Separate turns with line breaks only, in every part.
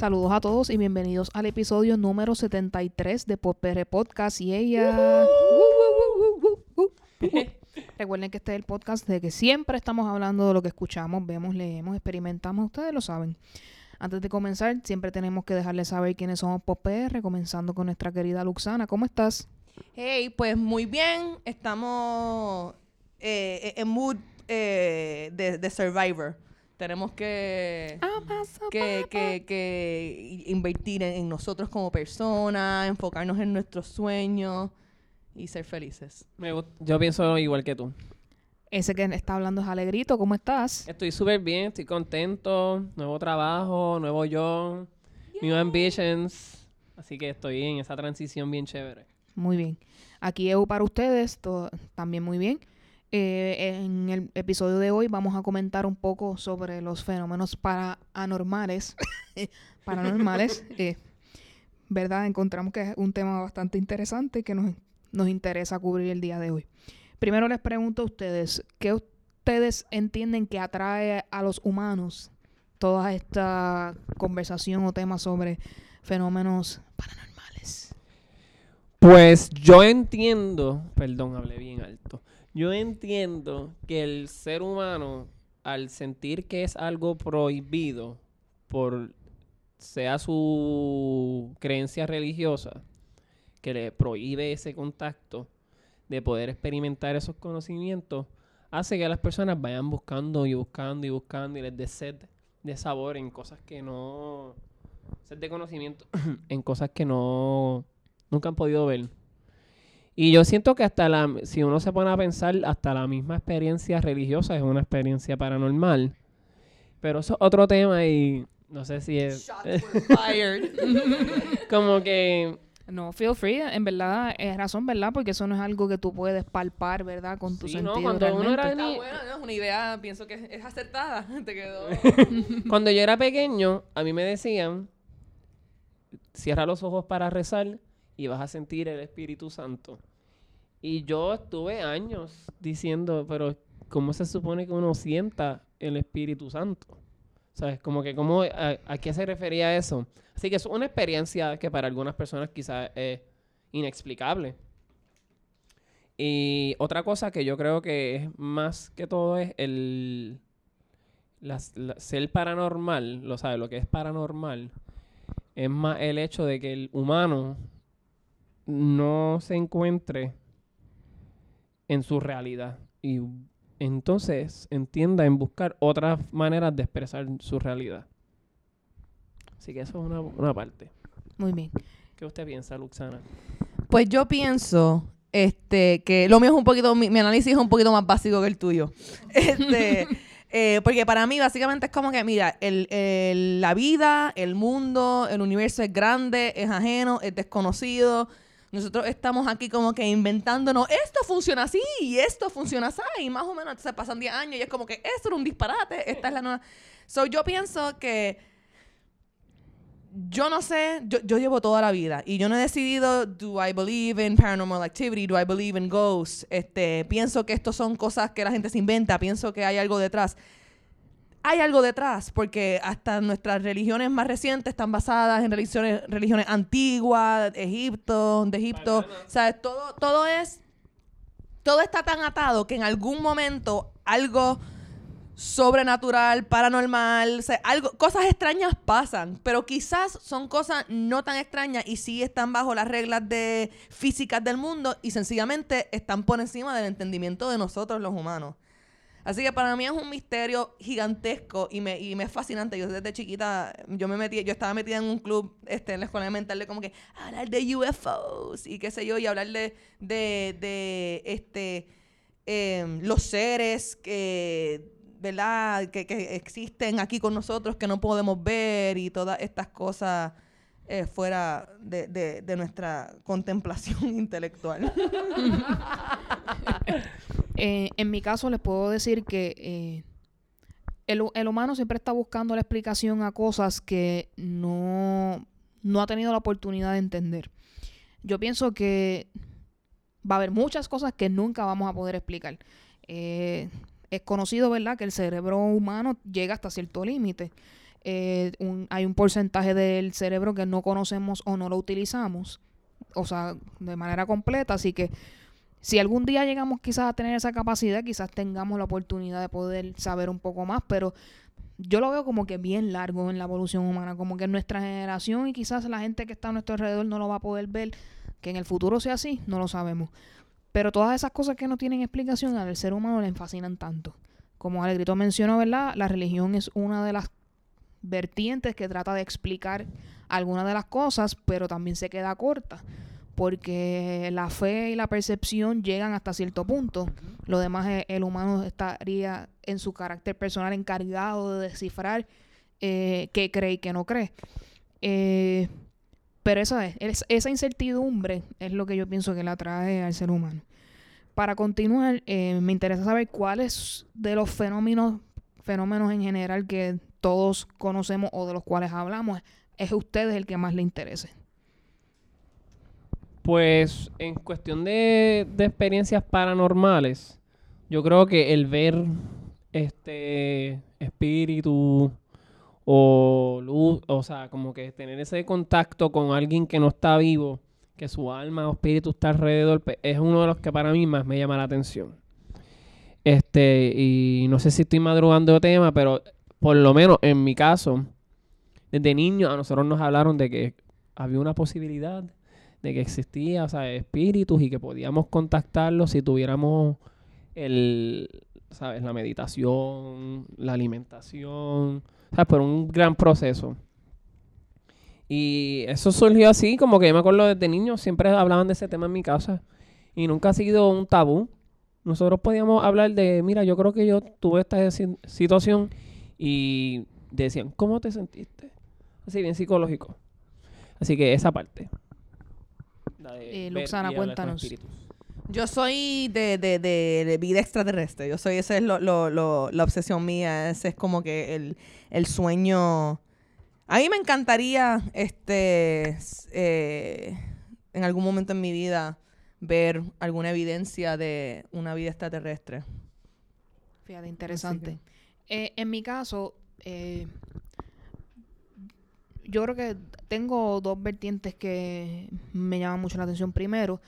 Saludos a todos y bienvenidos al episodio número 73 de Popere Podcast y ella. Recuerden que este es el podcast de que siempre estamos hablando de lo que escuchamos, vemos, leemos, experimentamos, ustedes lo saben. Antes de comenzar, siempre tenemos que dejarles saber quiénes somos PopR, comenzando con nuestra querida Luxana. ¿Cómo estás?
Hey, pues muy bien. Estamos eh, en mood eh, de, de Survivor. Tenemos que, que, que, que invertir en, en nosotros como personas, enfocarnos en nuestros sueños y ser felices.
Me yo pienso igual que tú.
Ese que está hablando es Alegrito, ¿cómo estás?
Estoy súper bien, estoy contento. Nuevo trabajo, nuevo yo, new ambitions. Así que estoy en esa transición bien chévere.
Muy bien. Aquí EU para ustedes, to- también muy bien. Eh, en el episodio de hoy vamos a comentar un poco sobre los fenómenos paranormales. paranormales. eh, ¿Verdad? Encontramos que es un tema bastante interesante que nos, nos interesa cubrir el día de hoy. Primero les pregunto a ustedes, ¿qué ustedes entienden que atrae a los humanos toda esta conversación o tema sobre fenómenos paranormales?
Pues yo entiendo, perdón, hablé bien alto. Yo entiendo que el ser humano, al sentir que es algo prohibido por sea su creencia religiosa, que le prohíbe ese contacto de poder experimentar esos conocimientos, hace que las personas vayan buscando y buscando y buscando y les dé sed de sabor en cosas que no... sed de conocimiento en cosas que no nunca han podido ver. Y yo siento que hasta la, si uno se pone a pensar, hasta la misma experiencia religiosa es una experiencia paranormal. Pero eso es otro tema y no sé si es
Fired.
como que
No, feel free, en verdad, es razón, ¿verdad? Porque eso no es algo que tú puedes palpar, ¿verdad? Con tu
Sí,
sentido
no, cuando uno era ni-
bueno, ¿no? es una idea, pienso que es acertada. Te quedó.
cuando yo era pequeño, a mí me decían, cierra los ojos para rezar y vas a sentir el Espíritu Santo. Y yo estuve años diciendo, pero ¿cómo se supone que uno sienta el Espíritu Santo? ¿Sabes? Como que, ¿cómo, a, a qué se refería eso? Así que es una experiencia que para algunas personas quizás es inexplicable. Y otra cosa que yo creo que es más que todo es el ser paranormal, lo sabes, lo que es paranormal, es más el hecho de que el humano no se encuentre en su realidad y entonces entienda en buscar otras maneras de expresar su realidad. Así que eso es una, una parte.
Muy bien.
¿Qué usted piensa, Luxana?
Pues yo pienso este, que lo mío es un poquito, mi, mi análisis es un poquito más básico que el tuyo. Este, eh, porque para mí básicamente es como que, mira, el, el- la vida, el mundo, el universo es grande, es ajeno, es desconocido. Nosotros estamos aquí como que inventándonos, esto funciona así y esto funciona así, y más o menos, entonces pasan 10 años y es como que esto era un disparate, esta es la nueva... So, yo pienso que yo no sé, yo, yo llevo toda la vida y yo no he decidido, do I believe in paranormal activity, do I believe in ghosts, este, pienso que esto son cosas que la gente se inventa, pienso que hay algo detrás. Hay algo detrás, porque hasta nuestras religiones más recientes están basadas en religiones, religiones antiguas, Egipto, de Egipto, ¿sabes? Todo, todo es, todo está tan atado que en algún momento algo sobrenatural, paranormal, o sea, algo, cosas extrañas pasan, pero quizás son cosas no tan extrañas y sí están bajo las reglas de físicas del mundo y sencillamente están por encima del entendimiento de nosotros los humanos. Así que para mí es un misterio gigantesco y me, y me es fascinante. Yo desde chiquita, yo me metí, yo estaba metida en un club este, en la escuela elemental de como que hablar de UFOs y qué sé yo, y hablar de, de, este, em, los seres que, ¿verdad? Que, que existen aquí con nosotros que no podemos ver y todas estas cosas eh, fuera de, de- de nuestra contemplación intelectual.
Eh, en mi caso les puedo decir que eh, el, hu- el humano siempre está buscando la explicación a cosas que no, no ha tenido la oportunidad de entender. Yo pienso que va a haber muchas cosas que nunca vamos a poder explicar. Eh, es conocido, ¿verdad?, que el cerebro humano llega hasta cierto límite. hay un porcentaje del cerebro que no conocemos o no lo utilizamos, o sea, de manera completa, así que si algún día llegamos quizás a tener esa capacidad, quizás tengamos la oportunidad de poder saber un poco más, pero yo lo veo como que bien largo en la evolución humana, como que nuestra generación y quizás la gente que está a nuestro alrededor no lo va a poder ver, que en el futuro sea así, no lo sabemos. Pero todas esas cosas que no tienen explicación al ser humano le fascinan tanto. Como Alegrito mencionó, ¿verdad? La religión es una de las vertientes que trata de explicar algunas de las cosas, pero también se queda corta, porque la fe y la percepción llegan hasta cierto punto. Lo demás, el humano estaría en su carácter personal encargado de descifrar eh, qué cree y qué no cree. Eh, pero esa, es, es- esa incertidumbre es lo que yo pienso que le atrae al ser humano. Para continuar, eh, me interesa saber cuáles de los fenómenos, fenómenos en general que todos conocemos o de los cuales hablamos es a ustedes el que más le interese.
Pues en cuestión de, experiencias paranormales, yo creo que el ver este espíritu o luz, o sea, como que tener ese contacto con alguien que no está vivo, que su alma o espíritu está alrededor, pe- es uno de los que para mí más me llama la atención. Este, y no sé si estoy madrugando de tema, pero por lo menos en mi caso, desde niño a nosotros nos hablaron de que había una posibilidad de que existía, o sea, espíritus y que podíamos contactarlos si tuviéramos el, ¿sabes? La meditación, la alimentación, ¿sabes? Por un gran proceso. Y eso surgió así, como que yo me acuerdo desde niño, siempre hablaban de ese tema en mi casa y nunca ha sido un tabú. Nosotros podíamos hablar de, mira, yo creo que yo tuve esta si- situación y decían, ¿cómo te sentiste? Así bien psicológico. Así que esa parte. La de
Eh, Luxana, cuéntanos.
espíritus.
Yo soy de, de, de, de vida extraterrestre. Yo soy, esa es lo, lo, lo- la obsesión mía. Ese es como que el, el sueño. A mí me encantaría, este, eh, en algún momento en mi vida, ver alguna evidencia de una vida extraterrestre.
Fíjate, interesante. Eh, en mi caso, eh, yo creo que tengo dos vertientes que me llaman mucho la atención. Primero,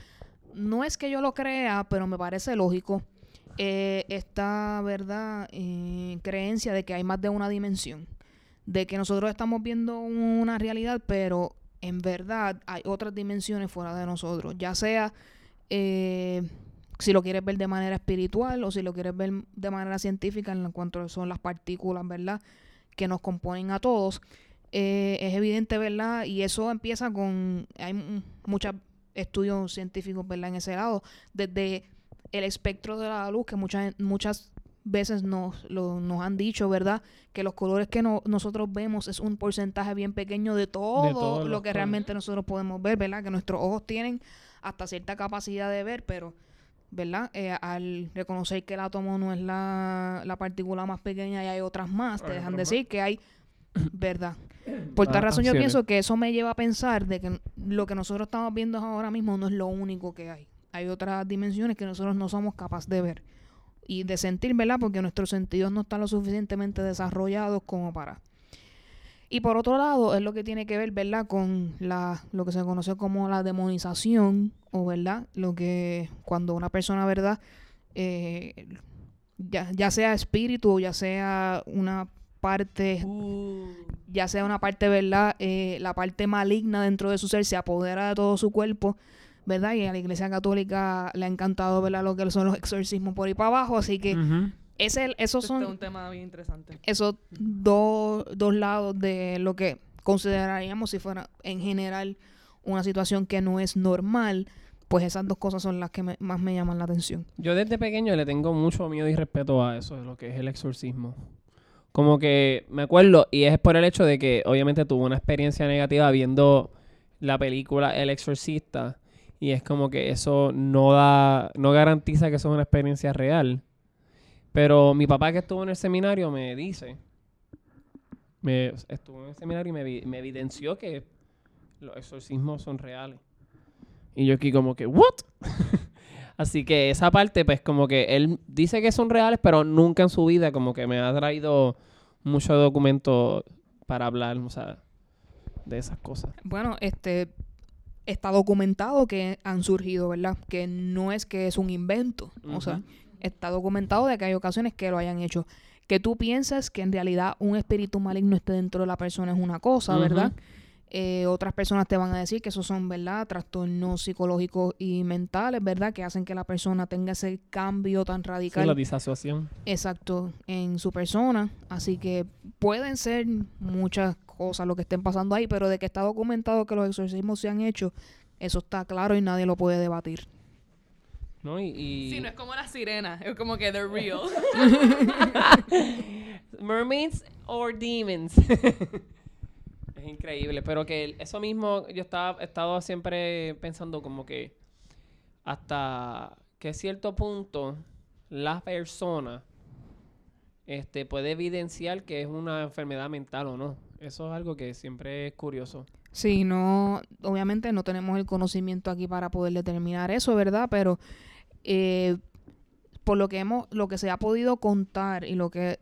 no es que yo lo crea, pero me parece lógico eh, esta verdad, eh, creencia de que hay más de una dimensión, de que nosotros estamos viendo una realidad, pero en verdad hay otras dimensiones fuera de nosotros, ya sea eh, si lo quieres ver de manera espiritual o si lo quieres ver de manera científica en cuanto son las partículas, ¿verdad? Que nos componen a todos. Eh, es evidente, ¿verdad? Y eso empieza con, hay muchos estudios científicos, ¿verdad? En ese lado, desde el espectro de la luz, que muchas, muchas veces nos, lo- nos han dicho, ¿verdad? Que los colores que no- nosotros vemos es un porcentaje bien pequeño de todo, lo que
colores.
realmente nosotros podemos ver, ¿verdad? Que nuestros ojos tienen hasta cierta capacidad de ver, pero, ¿verdad? Eh, al reconocer que el átomo no es la, la partícula más pequeña y hay otras más, te dejan decir que hay, ¿verdad? Por tal
Ah,
razón yo pienso que eso me lleva a pensar de que lo que nosotros estamos viendo ahora mismo no es lo único que hay. Hay otras dimensiones que nosotros no somos capaces de ver y de sentir, ¿verdad? Porque nuestros sentidos no están lo suficientemente desarrollados como para. Y por otro lado, es lo que tiene que ver, ¿verdad? Con la, lo que se conoce como la demonización, o ¿verdad? Lo que cuando una persona, ¿verdad? Eh, ya, ya sea espíritu o ya sea una parte ya sea una parte, ¿verdad? Eh, la parte maligna dentro de su ser se apodera de todo su cuerpo, ¿verdad? Y a la Iglesia Católica le ha encantado, ¿verdad? Lo que son los exorcismos por ahí para abajo, así que
Ujú.
ese, esos
Este es un
son
tema bien interesante.
esos dos, dos lados de lo que consideraríamos si fuera en general una situación que no es normal, pues esas dos cosas son las que me- más me llaman la atención.
Yo desde pequeño le tengo mucho miedo y respeto a eso, de lo que es el exorcismo. Como que me acuerdo, y es por el hecho de que obviamente tuve una experiencia negativa viendo la película El Exorcista, y es como que eso no da, no garantiza que eso es una experiencia real. Pero mi papá que estuvo en el seminario me dice, me estuvo en el seminario y me, me evidenció que los exorcismos son reales. Y yo aquí como que, ¿what? Así que esa parte, pues como que él dice que son reales, pero nunca en su vida como que me ha traído mucho documento para hablar, o sea, de esas cosas.
Bueno, este está documentado que han surgido, ¿verdad? Que no es que es un invento. O sea, está documentado de que hay ocasiones que lo hayan hecho. Que tú piensas que en realidad un espíritu maligno esté dentro de la persona es una cosa. ¿verdad? Eh, otras personas te van a decir que esos son, ¿verdad? Trastornos psicológicos y mentales, ¿verdad? Que hacen que la persona tenga ese cambio tan
Sí,
radical.
la disasociación.
Exacto, en su persona. Así que pueden ser muchas cosas lo que estén pasando ahí, pero de que está documentado que los exorcismos se han hecho, eso está claro y nadie lo puede debatir.
¿No? Y, y-
Sí, no es como la sirena, es como que they're real.
Mermaids or demons. es increíble, pero que eso mismo yo estaba he estado siempre pensando como que hasta que cierto punto la persona este puede evidenciar que es una enfermedad mental o no. Eso es algo que siempre es curioso.
Sí, no, obviamente no tenemos el conocimiento aquí para poder determinar eso, ¿verdad? Pero eh, por lo que hemos, lo que se ha podido contar y lo que,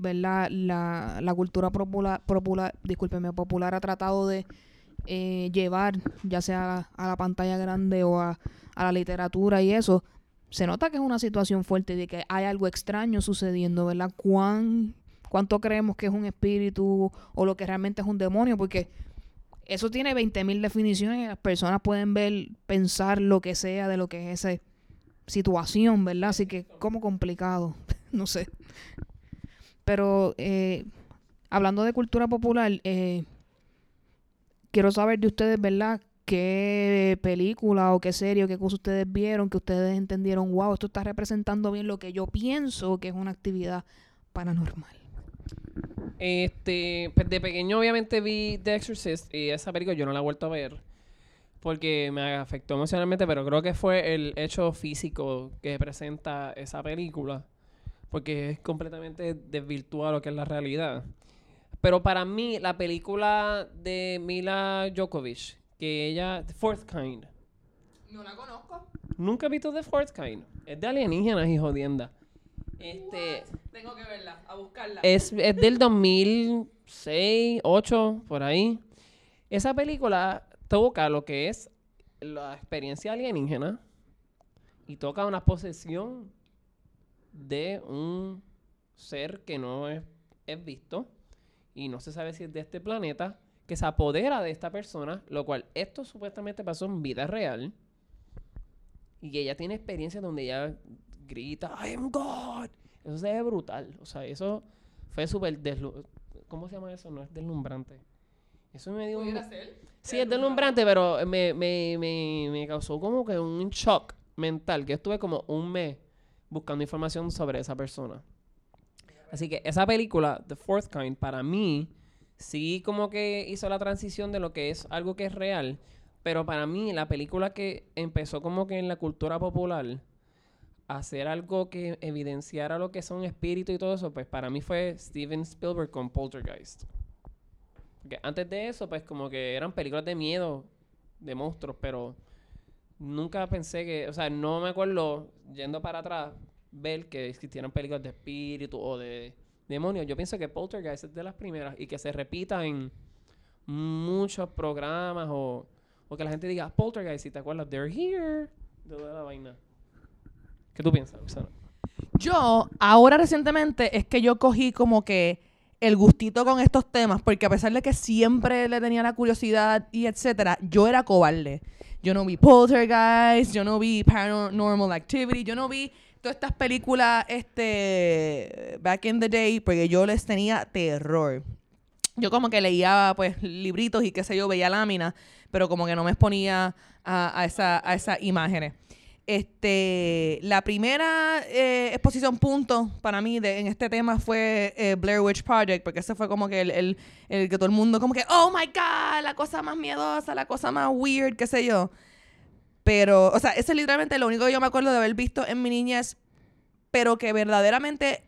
¿verdad? La, la cultura popular, popular, discúlpeme, popular ha tratado de eh, llevar, ya sea a la, pantalla grande o a, a la literatura y eso, se nota que es una situación fuerte de que hay algo extraño sucediendo, ¿verdad? ¿Cuán, ¿Cuánto creemos que es un espíritu o lo que realmente es un demonio? Porque eso tiene 20.000 definiciones y las personas pueden ver, pensar lo que sea de lo que es esa situación, ¿verdad? Así que como complicado, no sé. Pero eh, hablando de cultura popular, eh, quiero saber de ustedes, ¿verdad? ¿Qué película o qué serie o qué cosa ustedes vieron que ustedes entendieron, wow, esto está representando bien lo que yo pienso que es una actividad paranormal?
Este, pues de pequeño obviamente vi The Exorcist y esa película yo no la he vuelto a ver porque me afectó emocionalmente, pero creo que fue el hecho físico que presenta esa película porque es completamente desvirtuado lo que es la realidad. Pero para mí la película de Mila Djokovic, que ella The Fourth Kind,
No la conozco.
nunca he visto The Fourth Kind, es de alienígenas y jodienda. Este,
Tengo que verla, a buscarla.
es, es del 2006, 8, por ahí. Esa película toca lo que es la experiencia alienígena y toca una posesión de un ser que no es, es visto y no se sabe si es de este planeta, que se apodera de esta persona, lo cual esto supuestamente pasó en vida real. Y ella tiene experiencias donde ella grita, I am God. Eso se ve brutal. O sea, eso fue súper ¿Cómo se llama eso? No es deslumbrante. Eso me dio un...
¿Pudiera ser?
Sí, es deslumbrante, pero me, me, me, me causó como que un shock mental, que estuve como un mes buscando información sobre esa persona. Así que esa película, The Fourth Kind, para mí, sí como que hizo la transición de lo que es algo que es real, pero para mí la película que empezó como que en la cultura popular, a hacer algo que evidenciara lo que son espíritus y todo eso, pues para mí fue Steven Spielberg con Poltergeist. Porque antes de eso, pues como que eran películas de miedo, de monstruos, pero nunca pensé que, o sea, no me acuerdo, yendo para atrás, ver que existieran películas de espíritu o de demonios. Yo pienso que Poltergeist es de las primeras y que se repita en muchos programas o, o que la gente diga Poltergeist y te acuerdas, they're here, toda la vaina. ¿Qué tú piensas?
Yo, ahora recientemente, es que yo cogí como que el gustito con estos temas, porque a pesar de que siempre le tenía la curiosidad y etcétera, yo era cobarde. Yo no vi Poltergeist, yo no vi Paranormal Activity, yo no vi todas estas películas este back in the day, porque yo les tenía terror. Yo como que leía pues libritos y qué sé yo, veía láminas, pero como que no me exponía a, a esa, a esas imágenes. Este, la primera eh, exposición punto para mí de, en este tema fue eh, Blair Witch Project, porque ese fue como que el, el- que todo el mundo como que, oh my God, la cosa más miedosa, la cosa más weird, qué sé yo. Pero, o sea, ese es literalmente lo único que yo me acuerdo de haber visto en mi niñez, pero que verdaderamente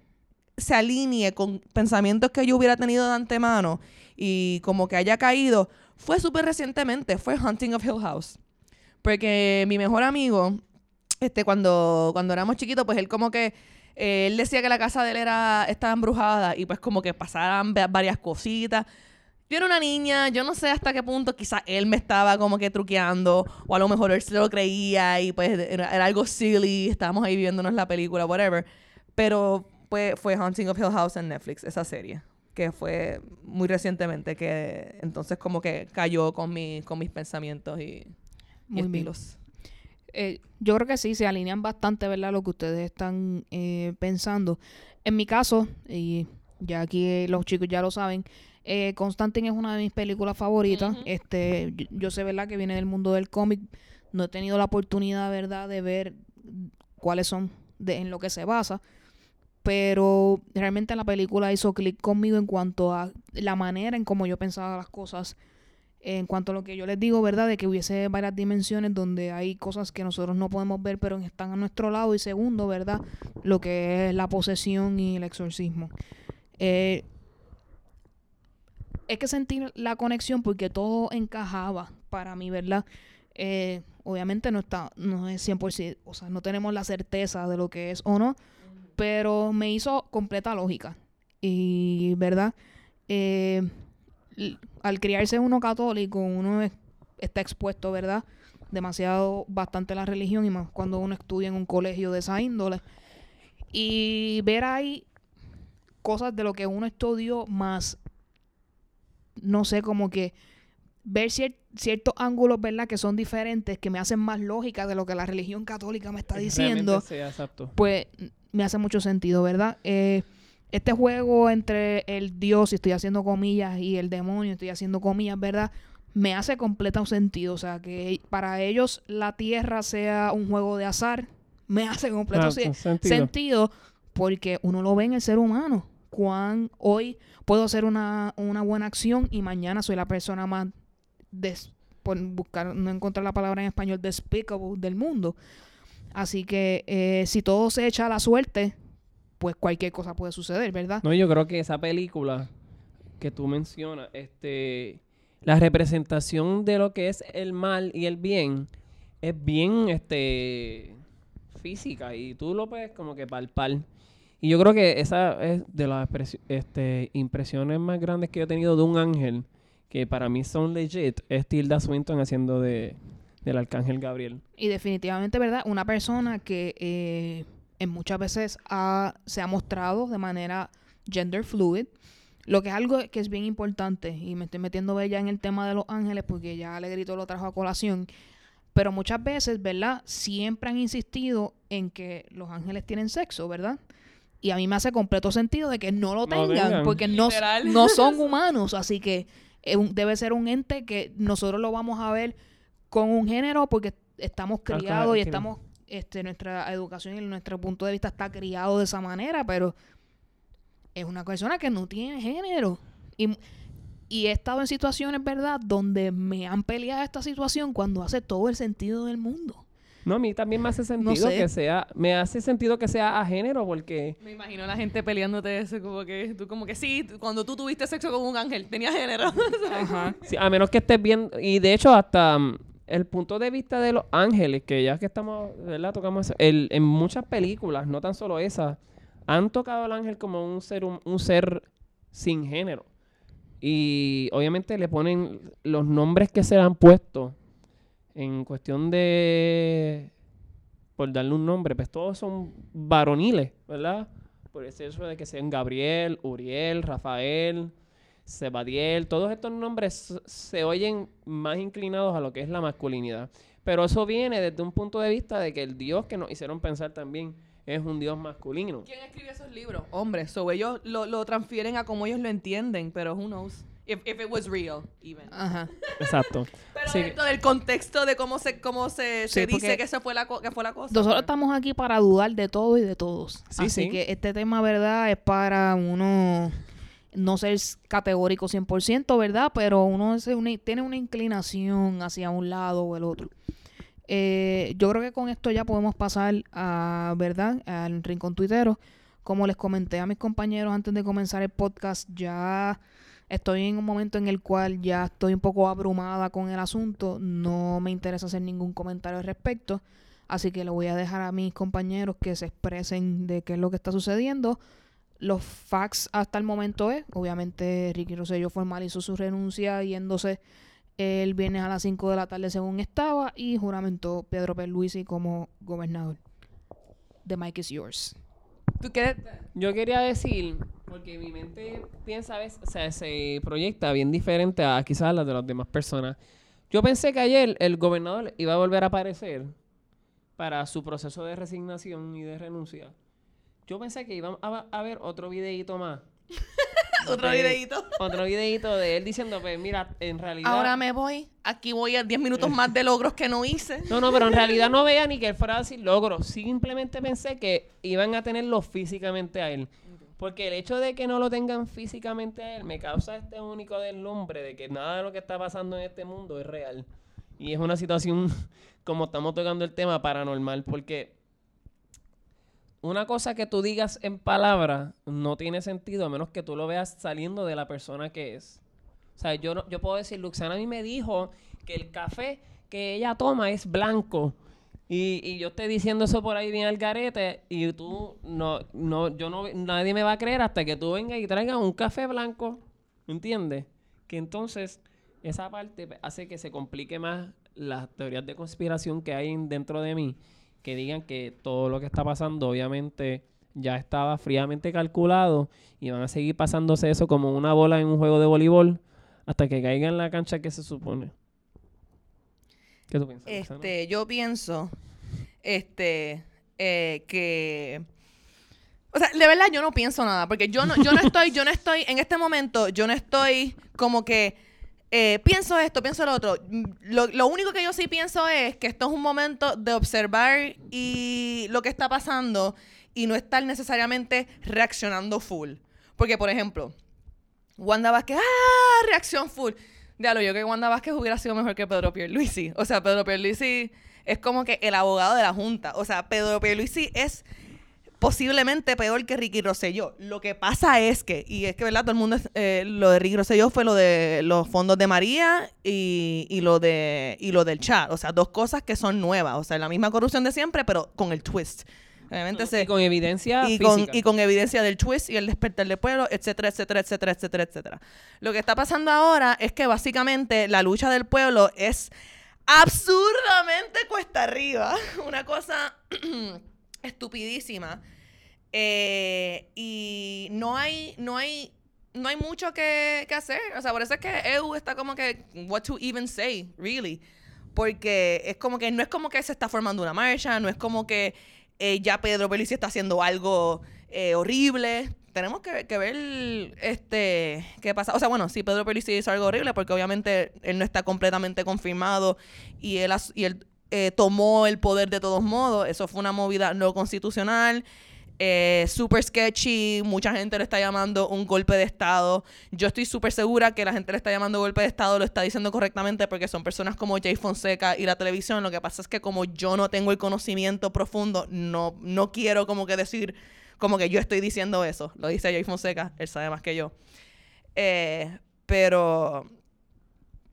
se alinee con pensamientos que yo hubiera tenido de antemano y como que haya caído, fue súper recientemente, fue Hunting of Hill House. Porque mi mejor amigo, este, cuando, cuando éramos chiquitos, pues él como que, eh, él decía que la casa de él era, estaba embrujada y pues como que pasaran va- varias cositas. yo era una niña, yo no sé hasta qué punto quizás él me estaba como que truqueando, o a lo mejor él se lo creía y pues era, era algo silly, estábamos ahí viéndonos la película, whatever. Pero pues, fue Haunting of Hill House en Netflix, esa serie, que fue muy recientemente, que entonces como que cayó con, mi, con mis pensamientos y, y
Muy bien.
estilos.
Eh, yo creo que sí, se alinean bastante, ¿verdad? Lo que ustedes están eh, pensando. En mi caso, y ya aquí los chicos ya lo saben, eh, Constantine es una de mis películas favoritas. Este, yo, yo sé, ¿verdad? Que viene del mundo del cómic. No he tenido la oportunidad, ¿verdad? De ver cuáles son, de, en lo que se basa. Pero realmente la película hizo clic conmigo en cuanto a la manera en cómo yo pensaba las cosas en cuanto a lo que yo les digo, ¿verdad? De que hubiese varias dimensiones donde hay cosas que nosotros no podemos ver, pero están a nuestro lado. Y segundo, ¿verdad? Lo que es la posesión y el exorcismo. Eh, es que sentir la conexión porque todo encajaba para mí, ¿verdad? Eh, obviamente no está, no es 100%, o sea, no tenemos la certeza de lo que es o no, pero me hizo completa lógica. Y, ¿verdad? Eh, al criarse uno católico, uno es- está expuesto, ¿verdad? Demasiado, bastante a la religión y más cuando uno estudia en un colegio de esa índole. Y ver ahí cosas de lo que uno estudió más, no sé, como que ver cier- ciertos ángulos, ¿verdad? Que son diferentes, que me hacen más lógica de lo que la religión católica me está diciendo
Realmente sea, exacto.
pues me hace mucho sentido, ¿verdad? Eh, este juego entre el Dios, y estoy haciendo comillas, y el demonio, estoy haciendo comillas, ¿verdad? Me hace completo sentido. O sea, que para ellos la tierra sea un juego de azar, me hace completo
Ah,
se-
sentido.
sentido porque uno lo ve en el ser humano. Cuán hoy puedo hacer una, una buena acción y mañana soy la persona más des- por buscar, no encontrar la palabra en español, despicable del mundo. Así que eh, si todo se echa a la suerte, pues cualquier cosa puede suceder, ¿verdad?
No, yo creo que esa película que tú mencionas, este, la representación de lo que es el mal y el bien es bien, este, física y tú lo puedes como que palpar. Y yo creo que esa es de las este, impresiones más grandes que yo he tenido de un ángel, que para mí son legit, es Tilda Swinton haciendo de, del arcángel Gabriel.
Y definitivamente, ¿verdad? Una persona que eh, en muchas veces ha- se ha mostrado de manera gender fluid, lo que es algo que es bien importante, y me estoy metiendo ya en el tema de los ángeles porque ya Alegrito lo trajo a colación, pero muchas veces, ¿verdad? Siempre han insistido en que los ángeles tienen sexo, ¿verdad? Y a mí me hace completo sentido de que no lo
No
tengan, porque no, no son humanos, así que un- debe ser un ente que nosotros lo vamos a ver con un género porque estamos criados y estamos, este, nuestra educación y nuestro punto de vista está criado de esa manera, pero es una persona que no tiene género. Y, y he estado en situaciones, ¿verdad?, donde me han peleado esta situación cuando hace todo el sentido del mundo.
No, a mí también me hace sentido
sé.
que sea, me hace sentido que sea a género porque...
Me imagino a la gente peleándote eso, como que tú como que sí, cuando tú tuviste sexo con un ángel, tenía género.
Ajá.
Sí, a menos que estés viendo, y de hecho hasta mm, el punto de vista de los ángeles, que ya que estamos, ¿verdad? Tocamos eso, el, en muchas películas, no tan solo esas, han tocado al ángel como un ser, un, ser sin género. Y obviamente le ponen los nombres que se le han puesto en cuestión de, por darle un nombre, pues todos son varoniles, ¿verdad? Por hecho de que sean Gabriel, Uriel, Rafael, Sebadiel, todos estos nombres se oyen más inclinados a lo que es la masculinidad. Pero eso viene desde un punto de vista de que el Dios que nos hicieron pensar también es un Dios masculino.
¿Quién escribió esos libros? Hombres, so ellos lo, lo transfieren a como ellos lo entienden, pero who knows? If, if it was real, even.
Ajá.
Exacto.
Pero
Sí.
dentro del contexto de cómo se, cómo se,
Sí,
se dice que, se fue la co- que fue la cosa.
Nosotros estamos aquí para dudar de todo y de todos.
Sí,
Así
sí.
que este tema, ¿verdad? Es para uno no ser categórico 100%, ¿verdad? Pero uno tiene una inclinación hacia un lado o el otro. Eh, yo creo que con esto ya podemos pasar a, ¿verdad? Al rincón tuitero. Como les comenté a mis compañeros antes de comenzar el podcast, ya estoy en un momento en el cual ya estoy un poco abrumada con el asunto. No me interesa hacer ningún comentario al respecto. Así que le voy a dejar a mis compañeros que se expresen de qué es lo que está sucediendo. Los facts hasta el momento es, obviamente Ricky Rosselló formalizó su renuncia yéndose el viernes a las 5 de la tarde según estaba y juramentó Pedro Perluisi como gobernador. The mic is yours.
Yo quería decir, porque mi mente piensa, o sea, se proyecta bien diferente a quizás las de las demás personas. Yo pensé que ayer el gobernador iba a volver a aparecer para su proceso de resignación y de renuncia. Yo pensé que iba a, a ver otro videíto más.
Otro
De-
videíto.
Otro videíto de él diciendo, pues mira, en realidad...
Ahora me voy. Aquí voy a 10 minutos más de logros que no hice.
No, no, pero en realidad no veía ni que él fuera a decir logro. Simplemente pensé que iban a tenerlo físicamente a él. Porque el hecho de que no lo tengan físicamente a él me causa este único deslumbre de que nada de lo que está pasando en este mundo es real. Y es una situación, como estamos tocando el tema, paranormal. Porque una cosa que tú digas en palabras no tiene sentido a menos que tú lo veas saliendo de la persona que es. O sea, yo, no, yo puedo decir, Luxana a mí me dijo que el café que ella toma es blanco. Y, y yo estoy diciendo eso por ahí bien al garete y tú no, no, yo no, nadie me va a creer hasta que tú vengas y traigas un café blanco. ¿Entiendes? Que entonces esa parte hace que se complique más las teorías de conspiración que hay dentro de mí, que digan que todo lo que está pasando obviamente ya estaba fríamente calculado y van a seguir pasándose eso como una bola en un juego de voleibol hasta que caiga en la cancha que se supone. ¿Qué tú piensas?
Este, yo pienso, este, eh, que, o sea, de verdad yo no pienso nada, porque yo no, yo no estoy, yo no estoy, en este momento, yo no estoy como que, eh, pienso esto, pienso lo otro. Mm, Lo, lo único que yo sí pienso es que esto es un momento de observar y lo que está pasando y no estar necesariamente reaccionando full. Porque, por ejemplo, Wanda Vázquez, ¡ah! Reacción full. Diablo, yo que Wanda Vázquez hubiera sido mejor que Pedro Pierluisi. O sea, Pedro Pierluisi es como que el abogado de la Junta. O sea, Pedro Pierluisi es posiblemente peor que Ricky Rosselló. Lo que pasa es que, y es que, ¿verdad? Todo el mundo, eh, lo de Ricky Rosselló fue lo de los fondos de María y, y lo de y lo del chat. O sea, dos cosas que son nuevas. O sea, la misma corrupción de siempre, pero con el twist. Obviamente se
y con evidencia
y con,
física.
y con evidencia del twist y el despertar del pueblo, etcétera, etcétera, etcétera, etcétera, etcétera. Lo que está pasando ahora es que básicamente la lucha del pueblo es absurdamente cuesta arriba. Una cosa estupidísima. Eh, y no hay, no hay, no hay mucho que, que hacer. O sea, por eso es que EU está como que, what to even say, really. Porque es como que, no es como que se está formando una marcha, no es como que eh, ya Pedro Pelici está haciendo algo eh, horrible. Tenemos que, que ver este qué pasa. O sea, bueno, si Pedro Pelici hizo algo horrible, porque obviamente él no está completamente confirmado y él, y él eh, tomó el poder de todos modos. Eso fue una movida no constitucional. Eh, super sketchy, mucha gente lo está llamando un golpe de Estado. Yo estoy súper segura que la gente le está llamando golpe de Estado, lo está diciendo correctamente porque son personas como Jay Fonseca y la televisión. Lo que pasa es que como yo no tengo el conocimiento profundo, no, no quiero como que decir como que yo estoy diciendo eso. Lo dice Jay Fonseca, él sabe más que yo. Eh, pero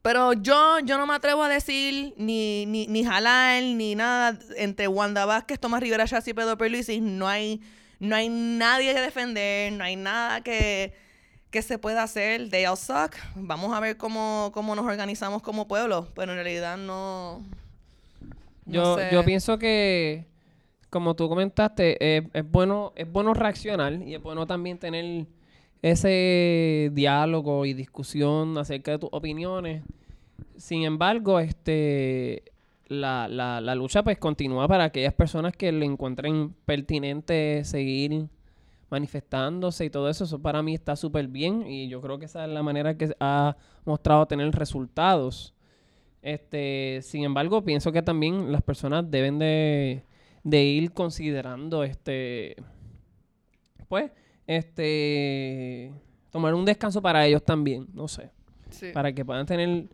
pero yo, yo no me atrevo a decir ni, ni, ni jalar ni nada entre Wanda Vázquez, Tomás Rivera Chávez y Pedro Pierluisi. No hay, no hay nadie que defender, no hay nada que, que se pueda hacer. They all suck. Vamos a ver cómo, cómo nos organizamos como pueblo. Pero en realidad no... no
Yo,
sé.
yo pienso que, como tú comentaste, eh, es bueno es bueno reaccionar y es bueno también tener ese diálogo y discusión acerca de tus opiniones. Sin embargo, este la, la, la lucha pues continúa para aquellas personas que le encuentren pertinente seguir manifestándose y todo eso. Eso para mí está súper bien y yo creo que esa es la manera que ha mostrado tener resultados. Este, sin embargo, pienso que también las personas deben de, de ir considerando este pues este tomar un descanso para ellos también, no sé,
Sí.
para que puedan tener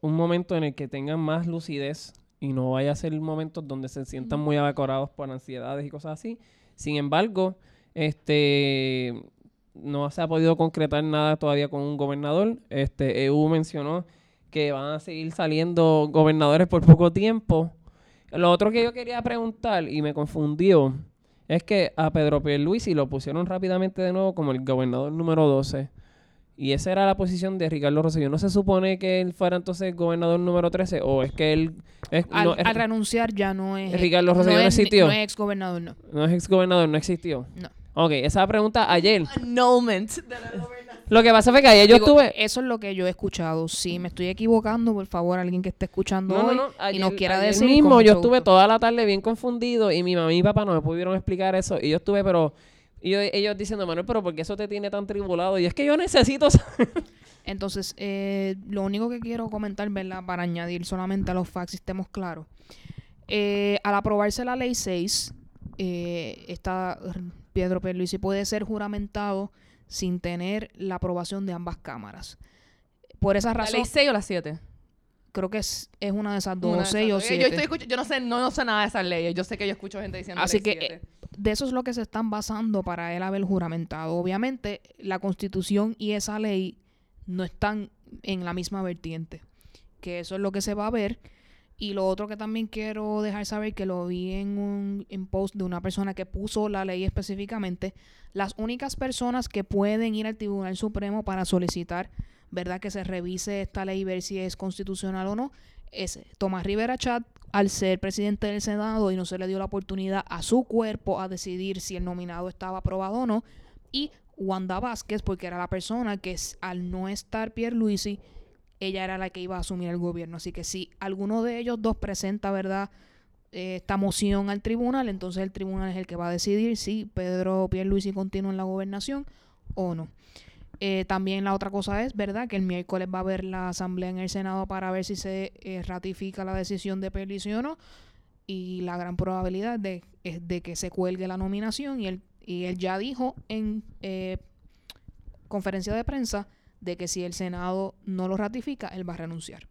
un momento en el que tengan más lucidez y no vaya a ser momentos donde se sientan muy abacorados por ansiedades y cosas así. Sin embargo, este no se ha podido concretar nada todavía con un gobernador. Este EU mencionó que van a seguir saliendo gobernadores por poco tiempo. Lo otro que yo quería preguntar y me confundió es que a Pedro Pierluisi lo pusieron rápidamente de nuevo como el gobernador número 12. Y esa era la posición de Ricardo Rosselló. ¿No se supone que él fuera entonces gobernador número 13? ¿O es que él... Es,
Al,
no, es-
al renunciar ya no es...
Ricardo Rosselló no existió.
No es ex gobernador, no.
no es ex gobernador, no existió?
No.
Ok, esa pregunta ayer.
Annulment de la gobernación.
Lo que pasa fue que ayer yo
Digo,
estuve...
Eso es lo que yo he escuchado. Si me estoy equivocando, por favor, alguien que esté escuchando
No, no,
hoy
no.
y nos quiera
ayer
decir...
mismo yo estuve
gusto.
toda la tarde bien confundido y mi mamá y mi papá no me pudieron explicar eso. Y yo estuve, pero... Y yo- ellos diciendo, Manuel, pero ¿por qué eso te tiene tan tribulado? Y es que yo necesito saber.
Entonces, eh, lo único que quiero comentar, ¿verdad? Para añadir solamente a los facts y estemos claros. Eh, al aprobarse la ley 6, eh, esta Pedro Pierluisi puede ser juramentado sin tener la aprobación de ambas cámaras. Por esa
¿La
razón,
ley 6 o la 7?
creo que es, es una de esas dos,
Una
o
de
seis o
esas dos. Yo, estoy no sé, no, no sé nada de esas leyes. Yo sé que yo escucho gente diciendo
Así
ley
que, eh, de eso es lo que se están basando para él haber juramentado. Obviamente, la constitución y esa ley no están en la misma vertiente. Que eso es lo que se va a ver. Y lo otro que también quiero dejar saber, que lo vi en un en post de una persona que puso la ley específicamente, las únicas personas que pueden ir al Tribunal Supremo para solicitar, ¿verdad? Que se revise esta ley y ver si es constitucional o no, es Tomás Rivera Chat, al ser presidente del Senado y no se le dio la oportunidad a su cuerpo a decidir si el nominado estaba aprobado o no, y Wanda Vázquez, porque era la persona que al no estar Pierluisi, ella era la que iba a asumir el gobierno. Así que si alguno de ellos dos presenta, ¿verdad?, eh, esta moción al tribunal, entonces el tribunal es el que va a decidir si Pedro Pierluisi continúa en la gobernación o no. Eh, también la otra cosa es, ¿verdad?, que el miércoles va a haber la asamblea en el Senado para ver si se eh, ratifica la decisión de Pierluisi o no. Y la gran probabilidad de, es de que se cuelgue la nominación. Y él, y él ya dijo en conferencia de prensa de que si el Senado no lo ratifica, él va a renunciar.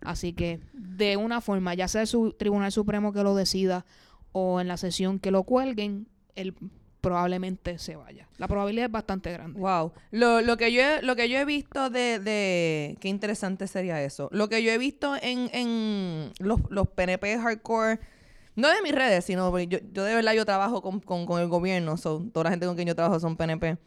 Así que, de una forma, ya sea su- Tribunal Supremo que lo decida o en la sesión que lo cuelguen, él probablemente se vaya. La probabilidad es bastante grande.
Wow. Lo, lo, que yo he, lo que yo he visto de, de... Qué interesante sería eso. Lo que yo he visto en, en los, los PNP hardcore... No de mis redes, sino yo, yo de verdad yo trabajo con, con, con el gobierno. So, toda la gente con quien yo trabajo son PNP.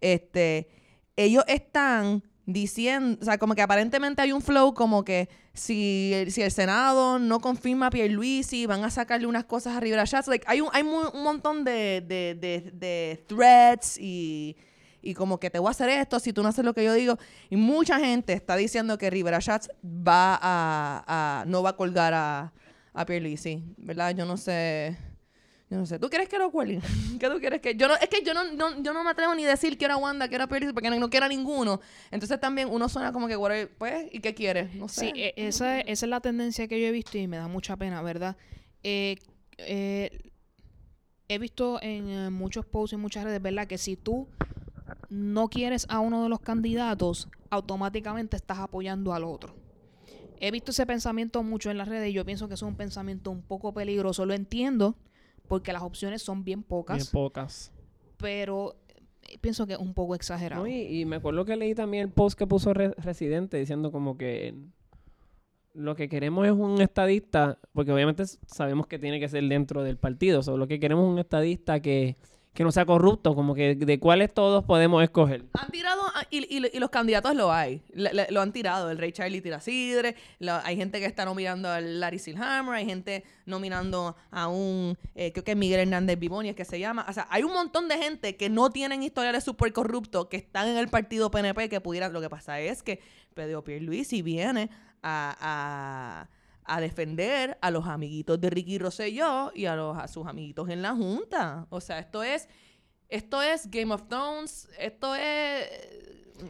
Este... Ellos están diciendo... O sea, como que aparentemente hay un flow como que si, si el Senado no confirma a Pierluisi, van a sacarle unas cosas a Rivera Schatz. Like, hay un, hay un montón de, de, de, de threats y y como que te voy a hacer esto si tú no haces lo que yo digo. Y mucha gente está diciendo que Rivera Schatz va a, a- no va a colgar a, a Pierluisi, ¿verdad? Yo no sé. Yo no sé. ¿Tú quieres que lo cuelguen? ¿Qué tú quieres que...? Yo no, es que yo no, no- yo no me atrevo ni a decir que era Wanda, que era Pierluisi, porque no, no quiero a ninguno. Entonces también uno suena como que, pues, ¿y qué quieres? No sé.
Sí, e- esa, esa es la tendencia que yo he visto y me da mucha pena, ¿verdad? Eh, eh, he visto en eh, muchos posts y muchas redes, ¿verdad? Que si tú no quieres a uno de los candidatos, automáticamente estás apoyando al otro. He visto ese pensamiento mucho en las redes y yo pienso que es un pensamiento un poco peligroso. Lo entiendo porque las opciones son bien pocas,
Bien pocas.
pero eh, pienso que es un poco exagerado.
No, y, y me acuerdo que leí también el post que puso Re- Residente diciendo como que lo que queremos es un estadista, porque obviamente sabemos que tiene que ser dentro del partido, so, lo que queremos es un estadista que, que no sea corrupto, como que de cuáles todos podemos escoger.
Han tirado, y, y- los candidatos lo hay, lo han tirado. El Rey Charlie tira Sidre, lo- hay gente que está nominando a Larry Silhammer, hay gente nominando a un, eh, creo que es Miguel Hernández Biboni, es que se llama. O sea, hay un montón de gente que no tienen historiales súper corruptos, que están en el partido PNP, que pudieran. Lo que pasa es que Pedro Pierluisi viene a, a, a defender a los amiguitos de Ricky Rosselló y a, los, a sus amiguitos en la Junta. O sea, esto es. Esto es Game of Thrones, esto es...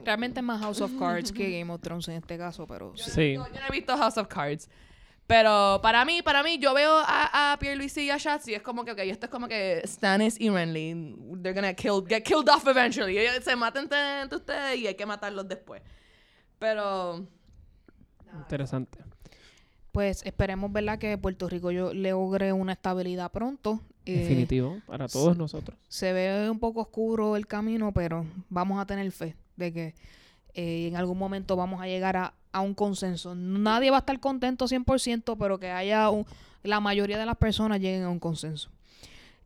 Realmente es más House of Cards que Game of Thrones en este caso, pero sí.
Sí.
Yo, yo no he visto House of Cards. Pero para mí, para mí, yo veo a, a Pierluisi y a Schatz y es como que, ok, esto es como que Stannis y Renly, they're gonna kill, get killed off eventually. Ellos se maten entre, entre ustedes y hay que matarlos después. Pero...
Interesante.
Pues esperemos, ¿verdad? Que Puerto Rico yo logre una estabilidad pronto. Eh,
Definitivo, para todos nosotros.
Se ve un poco oscuro el camino, pero vamos a tener fe de que eh, en algún momento vamos a llegar a, a un consenso. Nadie va a estar contento 100%, pero que haya un- la mayoría de las personas lleguen a un consenso.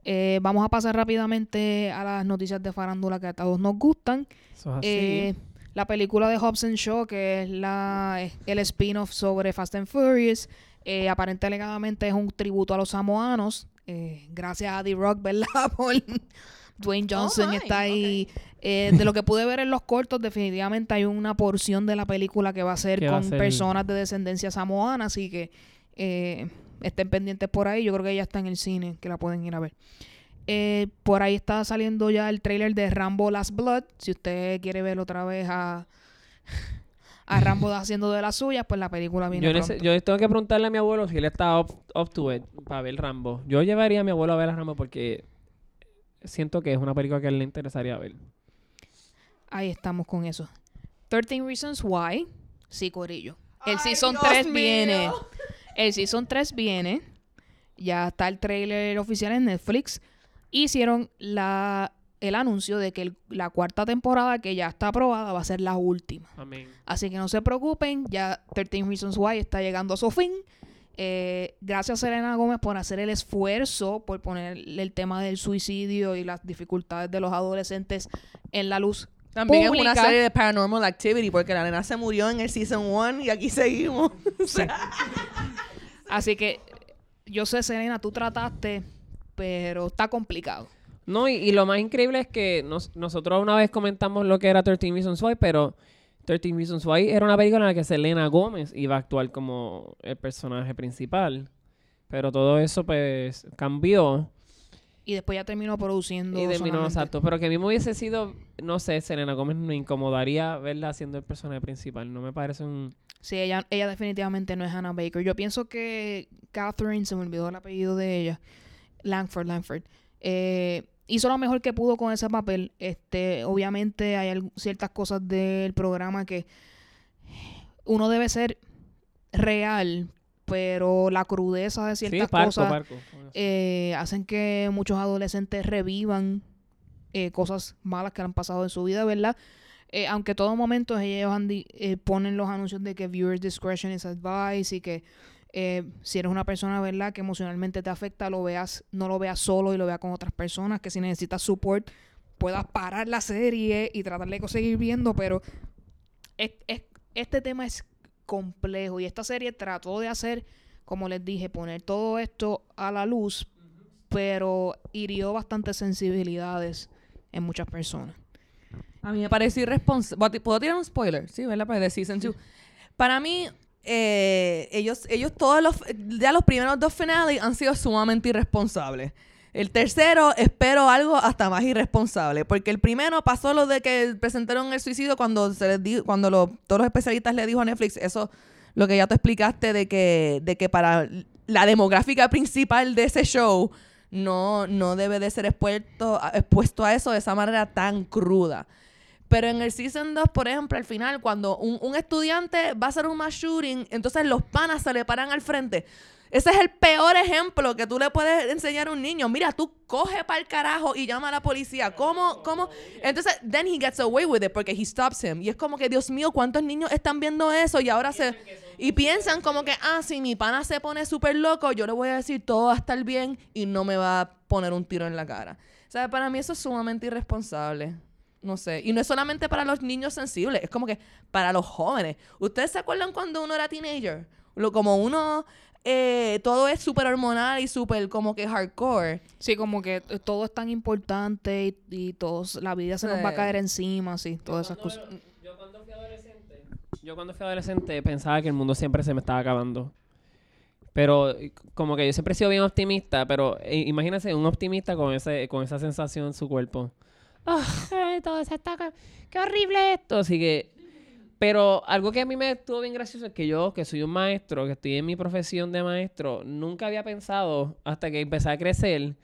Eh, vamos a pasar rápidamente a las noticias de farándula que a todos nos gustan.
Eso es así.
La película de Hobson Show, que es la, el spin-off sobre Fast and Furious, eh, aparentemente alegadamente es un tributo a los samoanos. eh, gracias a The Rock, ¿verdad? Por Dwayne Johnson
my,
está ahí. Eh, de lo que pude ver en los cortos, definitivamente hay una porción de la película que va a ser
a
con
ser-
personas de descendencia samoana, así que eh, estén pendientes por ahí. Yo creo que ya está en el cine, que la pueden ir a ver. Eh, por ahí está saliendo ya el trailer de Rambo Last Blood. Si usted quiere ver otra vez a, a Rambo haciendo de las suyas, pues la película viene
Yo,
pronto.
yo tengo que preguntarle a mi abuelo si él está up, up to it para ver Rambo. Yo llevaría a mi abuelo a ver a Rambo porque siento que es una película que a él le interesaría ver.
Ahí estamos con eso. 13 Reasons Why. Sí, Corillo. El
Ay,
Season
Dios
3
mío.
viene. El Season 3 viene. Ya está el trailer oficial en Netflix. Hicieron la, el anuncio de que el- la cuarta temporada, que ya está aprobada, va a ser la última.
Amén.
Así que no se preocupen, ya 13 Reasons Why está llegando a su fin. Eh, gracias a Selena Gómez por hacer el esfuerzo, por poner el tema del suicidio y las dificultades de los adolescentes en la luz.
También es una serie de Paranormal Activity porque la nena se murió en el Season 1 y aquí seguimos.
Sí. Así que yo sé, Selena, tú trataste, pero está complicado.
No, y, y lo más increíble es que nos- nosotros una vez comentamos lo que era 13 Reasons Why, pero 13 Reasons Why era una película en la que Selena Gómez iba a actuar como el personaje principal. Pero todo eso pues cambió
Y después ya terminó produciendo.
y terminó exacto. Pero que a mí me hubiese sido, no sé, Selena Gómez me incomodaría verla siendo el personaje principal. No me parece un...
Sí, ella, ella definitivamente no es Hannah Baker. Yo pienso que Catherine, se me olvidó el apellido de ella, Langford, Langford, eh, hizo lo mejor que pudo con ese papel. Este, obviamente hay ciertas cosas del programa que uno debe ser real, pero la crudeza de
Sí,
ciertas
parco,
cosas
parco.
eh, hacen que muchos adolescentes revivan eh, cosas malas que han pasado en su vida, ¿verdad? Eh, aunque todo momento ellos han ponen los anuncios de que viewer discretion is advice y que eh, si eres una persona, ¿verdad? Que emocionalmente te afecta, lo veas, no lo veas solo y lo veas con otras personas, que si necesitas support puedas parar la serie y tratar de seguir viendo, pero es- es- este tema es complejo y esta serie trató de hacer, como les dije, poner todo esto a la luz, pero hirió bastantes sensibilidades en muchas personas.
A mí me parece irresponsable. ¿Puedo tirar un spoiler? Sí, ¿verdad? Pues de Season 2. Para mí, eh, ellos, ellos todos los, ya los primeros dos finales han sido sumamente irresponsables. El tercero, espero algo hasta más irresponsable, porque el primero pasó lo de que presentaron el suicidio cuando se les di- cuando lo- todos los especialistas le dijo a Netflix, eso lo que ya te explicaste de que, de que para la demográfica principal de ese show no, no debe de ser expuesto, expuesto a eso de esa manera tan cruda. Pero en el Season 2, por ejemplo, al final, cuando un, un estudiante va a hacer un mass shooting, entonces los panas se le paran al frente. Ese es el peor ejemplo que tú le puedes enseñar a un niño. Mira, tú coge para el carajo y llama a la policía. ¿Cómo? ¿Cómo? Entonces, then he gets away with it porque he stops him. Y es como que, Dios mío, ¿cuántos niños están viendo eso? Y ahora se... Y piensan como que, ah, si mi pana se pone súper loco, yo le voy a decir todo va a estar bien y no me va a poner un tiro en la cara. O para mí eso es sumamente irresponsable. No sé. Y no es solamente para los niños sensibles, es como que para los jóvenes. ¿Ustedes se acuerdan cuando uno era teenager? Lo, como uno, eh, todo es súper hormonal y súper como que hardcore.
Sí, como que t- todo es tan importante y, y todos, la vida se nos va a caer encima, sí, todas esas cosas.
Yo cuando fui adolescente, yo cuando fui adolescente pensaba que el mundo siempre se me estaba acabando. Pero eh, como que yo siempre he sido bien optimista, pero eh, imagínense un optimista con ese con esa sensación en su cuerpo. Eh, todo se está qué horrible esto, así que pero algo que a mí me estuvo bien gracioso es que yo, que soy un maestro, que estoy en mi profesión de maestro, nunca había pensado hasta que empecé a crecer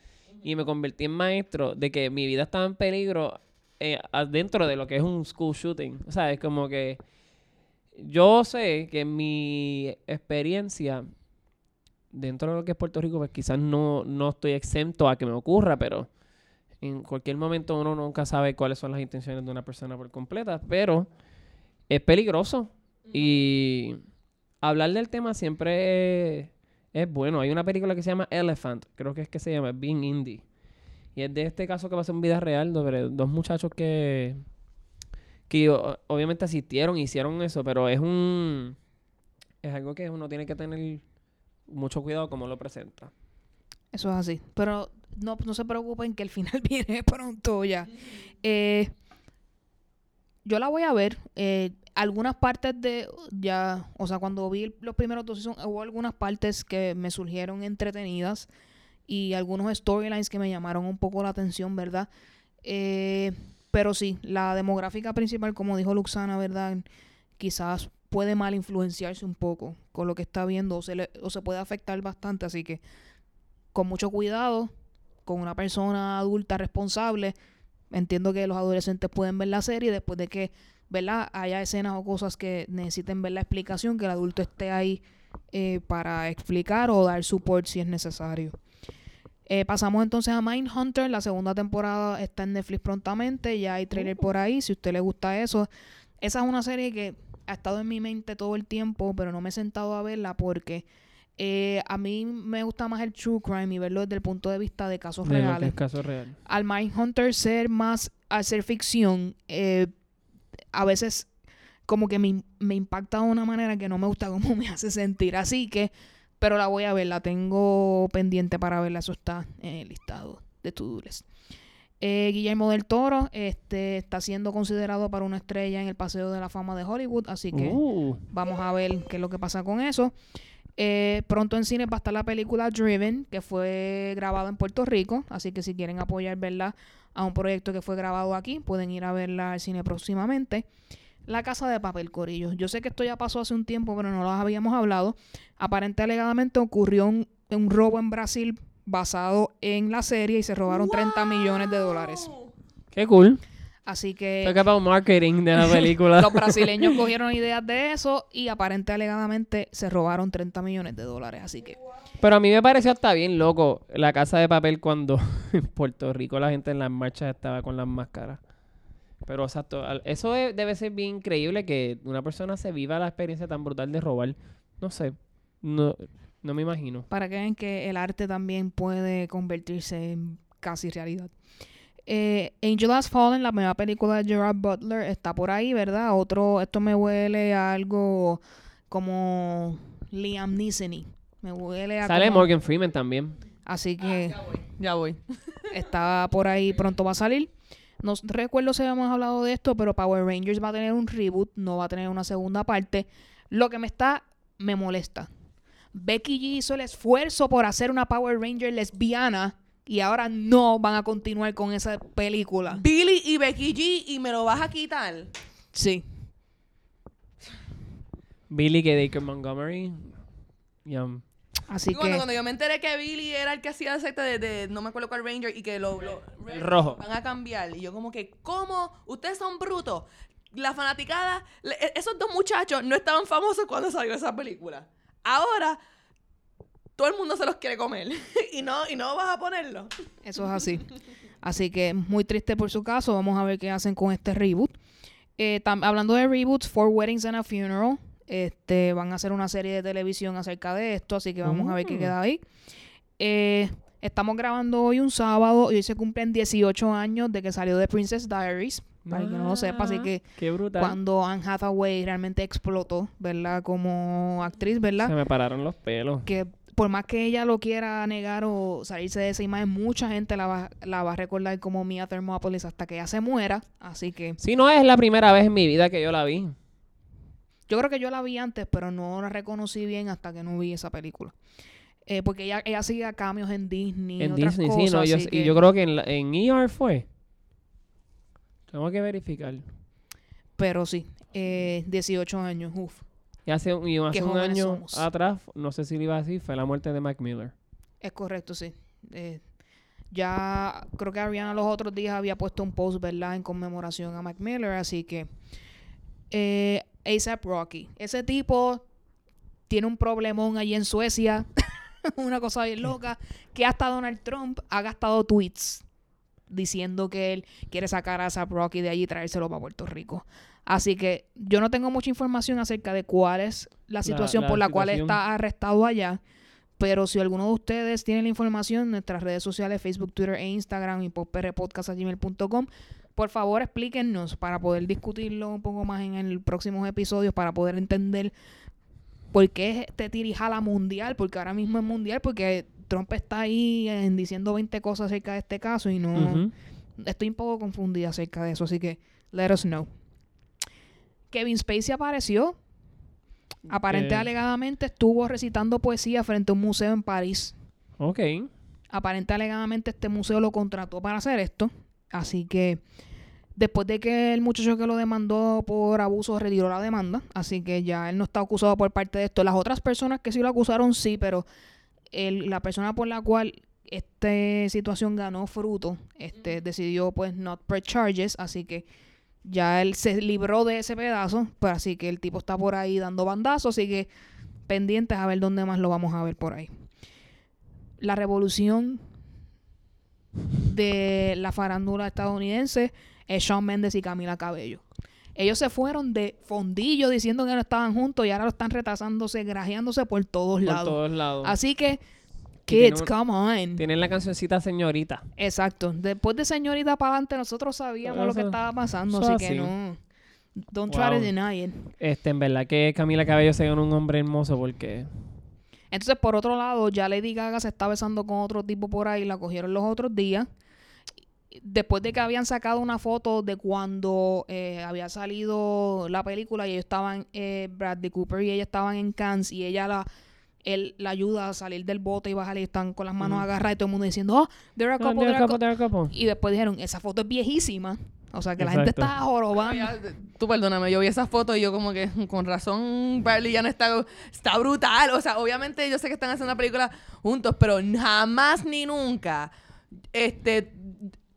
y me convertí en maestro de que mi vida estaba en peligro eh, dentro de lo que es un school shooting. O sea, es como que yo sé que mi experiencia dentro de lo que es Puerto Rico, pues quizás no, no estoy exento a que me ocurra, pero en cualquier momento uno nunca sabe cuáles son las intenciones de una persona por completa, pero es peligroso y hablar del tema siempre es, es bueno. Hay una película que se llama Elephant, creo que es que se llama Being Indie, Y es de este caso que pasó en vida real, sobre dos muchachos que, que obviamente asistieron, hicieron eso, pero es un... Es algo que uno tiene que tener mucho cuidado cómo lo presenta.
Eso es así. Pero no, no se preocupen que el final viene pronto ya. Eh, yo la voy a ver. eh, algunas partes de ya, o sea, cuando vi los primeros dos seasons, hubo algunas partes que me surgieron entretenidas y algunos storylines que me llamaron un poco la atención, ¿verdad? Eh, pero sí, la demográfica principal, como dijo Luxana, ¿verdad? Quizás puede mal influenciarse un poco con lo que está viendo o se, o se puede afectar bastante, así que con mucho cuidado, con una persona adulta responsable. Entiendo que los adolescentes pueden ver la serie después de que, ¿verdad? Haya escenas o cosas que necesiten ver la explicación, que el adulto esté ahí eh, para explicar o dar support si es necesario. Eh, pasamos entonces a Mindhunter. La segunda temporada está en Netflix prontamente. Ya hay trailer por ahí. Si a usted le gusta eso. Esa es una serie que ha estado en mi mente todo el tiempo, pero no me he sentado a verla porque eh, a mí me gusta más el true crime y verlo desde el punto de vista de casos
De lo que
reales.
es caso real.
Al Mindhunter ser más, al ser ficción, eh, a veces como que me, me impacta de una manera que no me gusta cómo me hace sentir. Así que, pero la voy a ver, la tengo pendiente para verla, eso está en el listado de to-do list. Eh, Guillermo del Toro este, está siendo considerado para una estrella en el Paseo de la Fama de Hollywood, así que
Uh,
Vamos a ver qué es lo que pasa con eso. Eh, pronto en cine va a estar la película Driven, que fue grabada en Puerto Rico. Así que si quieren apoyar verla a un proyecto que fue grabado aquí, pueden ir a verla al cine próximamente. La Casa de Papel, Corillo. Yo sé que esto ya pasó hace un tiempo, pero no lo habíamos hablado. Aparente alegadamente ocurrió un, robo en Brasil basado en la serie y se robaron 30 millones de dólares.
Wow.
qué cool.
Así que
Talk about marketing de la película.
los brasileños cogieron ideas de eso y aparente alegadamente se robaron 30 millones de dólares. Así que
Pero a mí me pareció hasta bien loco la casa de papel cuando en Puerto Rico la gente en las marchas estaba con las máscaras. Pero exacto, al- eso de- debe ser bien increíble que una persona se viva la experiencia tan brutal de robar. No sé, no, no me imagino.
para que vean que el arte también puede convertirse en casi realidad. Eh, Angel Has Fallen, la nueva película de Gerard Butler, está por ahí, ¿verdad? Otro, esto me huele a algo como Liam Neeson. Me huele a
Sale
como-
Morgan Freeman también.
Así que
Ya voy.
está por ahí, pronto va a salir. No recuerdo si habíamos hablado de esto, pero Power Rangers va a tener un reboot, no va a tener una segunda parte. Lo que me está, me molesta. Becky G hizo el esfuerzo por hacer una Power Ranger lesbiana y ahora no van a continuar con esa película.
Billy y Becky G y me lo vas a quitar.
Sí.
Billy que Baker Montgomery. Yum.
Así
Y cuando,
que
cuando yo me enteré que Billy era el que hacía el secta de, de- no me acuerdo cuál Ranger y que lo, lo-
El rojo.
van a cambiar. Y yo como que, ¿cómo? Ustedes son brutos. La fanaticada, le- e- esos dos muchachos no estaban famosos cuando salió esa película. Ahora, todo el mundo se los quiere comer. y no, y no vas a ponerlo.
eso es así. Así que muy triste por su caso. Vamos a ver qué hacen con este reboot. Eh, hablando de reboots, Four Weddings and a Funeral. Este, van a hacer una serie de televisión acerca de esto, así que vamos a ver qué
Mm.
queda ahí. Eh, estamos grabando hoy un sábado y hoy se cumplen 18 años de que salió de Princess Diaries, para que no lo sepa, así
Ah.
que
Qué brutal.
cuando Anne Hathaway realmente explotó, ¿verdad? Como actriz, ¿verdad?
Se me pararon los pelos.
que por más que ella lo quiera negar o salirse de esa imagen, mucha gente la va, la va a recordar como Mia Thermopolis hasta que ella se muera. Así que
Si no es la primera vez en mi vida que yo la vi.
yo creo que yo la vi antes, pero no la reconocí bien hasta que no vi esa película. Eh, porque ella, ella hacía cambios en Disney.
en
otras
Disney,
cosas,
sí, no, yo, y yo creo que en, la- en ER fue. Tengo que verificar.
Pero sí, eh, 18 años, uff.
Y hace, un- y hace un año
somos.
atrás, no sé si lo iba a decir, fue la muerte de Mac Miller.
Es correcto, sí. Eh, ya creo que Ariana los otros días había puesto un post, ¿verdad? En conmemoración a Mac Miller, así que... Eh, ASAP Rocky. Ese tipo tiene un problemón allí en Suecia, una cosa bien loca, que hasta Donald Trump ha gastado tweets diciendo que él quiere sacar a ASAP Rocky de allí y traérselo para Puerto Rico. Así que yo no tengo mucha información acerca de cuál es la situación
la
por la cual está arrestado allá, Pero si alguno de ustedes tiene la información, nuestras redes sociales, Facebook, Twitter e Instagram y popprpodcast.gmail.com, por favor explíquennos para poder discutirlo un poco más en el próximos episodios, para poder entender por qué es este tirijala mundial, porque ahora mismo es mundial, porque Trump está ahí eh, diciendo 20 cosas acerca de este caso y no... Estoy un poco confundida acerca de eso, así que let us know. Kevin Spacey apareció. Aparente
Eh.
alegadamente estuvo recitando poesía frente a un museo en París.
Ok.
Aparente alegadamente este museo lo contrató para hacer esto. Así que después de que el muchacho que lo demandó por abuso retiró la demanda, así que ya él no está acusado por parte de esto. Las otras personas que sí lo acusaron sí, pero el- la persona por la cual esta situación ganó fruto, este decidió pues not press charges, así que ya él se libró de ese pedazo, pero así que el tipo está por ahí dando bandazos, así que pendientes a ver dónde más lo vamos a ver por ahí. La revolución de la farándula estadounidense es Shawn Mendes y Camila Cabello. Ellos se fueron de fondillo diciendo que no estaban juntos y ahora lo están retrasándose, grajeándose por todos
Por
lados.
todos lados.
Así que, kids,
un-
come on.
Tienen la cancioncita señorita.
Exacto. Después de señorita para adelante, nosotros sabíamos lo que estaba pasando, así que no. Don't try to
Wow.
deny it.
Este, en verdad que Camila Cabello se ganó un hombre hermoso porque...
Entonces, por otro lado, ya Lady Gaga se está besando con otro tipo por ahí, la cogieron los otros días. Después de que habían sacado una foto de cuando eh, había salido la película y ellos estaban, eh, Bradley Cooper y ella estaban en Cannes y ella la, él la ayuda a salir del bote y bajar y están con las manos
Ujú.
agarradas y todo el mundo diciendo, oh, they're a couple,
they're
they're
a
a
couple,
cou-".
they're a couple.
Y después dijeron, esa foto es viejísima. O sea, que la gente está jorobando.
Tú perdóname, yo vi esa foto y yo como que con razón Bradley ya no está, está brutal. O sea, obviamente yo sé que están haciendo una película juntos, pero jamás ni nunca. Este,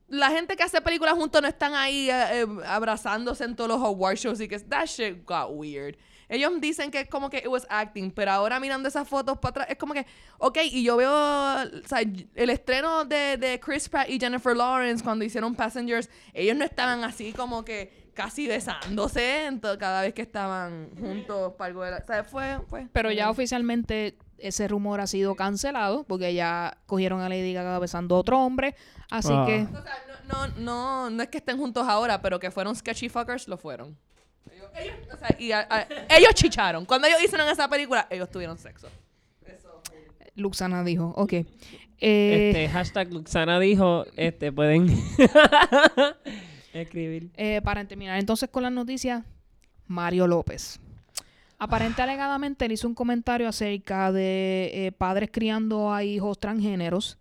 la gente que hace películas juntos no están ahí eh, eh, abrazándose en todos los award shows y que that shit got weird. Ellos dicen que es como que it was acting, pero ahora mirando esas fotos para atrás, es como que, ok, y yo veo, o sea, el estreno de, de Chris Pratt y Jennifer Lawrence cuando hicieron Passengers, ellos no estaban así como que casi besándose en to- cada vez que estaban juntos para algo de la, o sea, fue, fue.
Pero ya oficialmente ese rumor ha sido cancelado porque ya cogieron a Lady Gaga besando a otro hombre. Así
Ah.
que
O sea, no, no, no, no es que estén juntos ahora, pero que fueron sketchy fuckers, lo fueron. Ellos, ellos- o sea, y a- a- ellos chicharon. Cuando ellos hicieron esa película, ellos tuvieron sexo. Eso.
Luxana dijo, ok. Eh,
Este, hashtag Luxana dijo, este, pueden escribir.
eh, para terminar entonces con las noticias, Mario López. Aparente alegadamente él hizo un comentario acerca de eh, padres criando a hijos transgéneros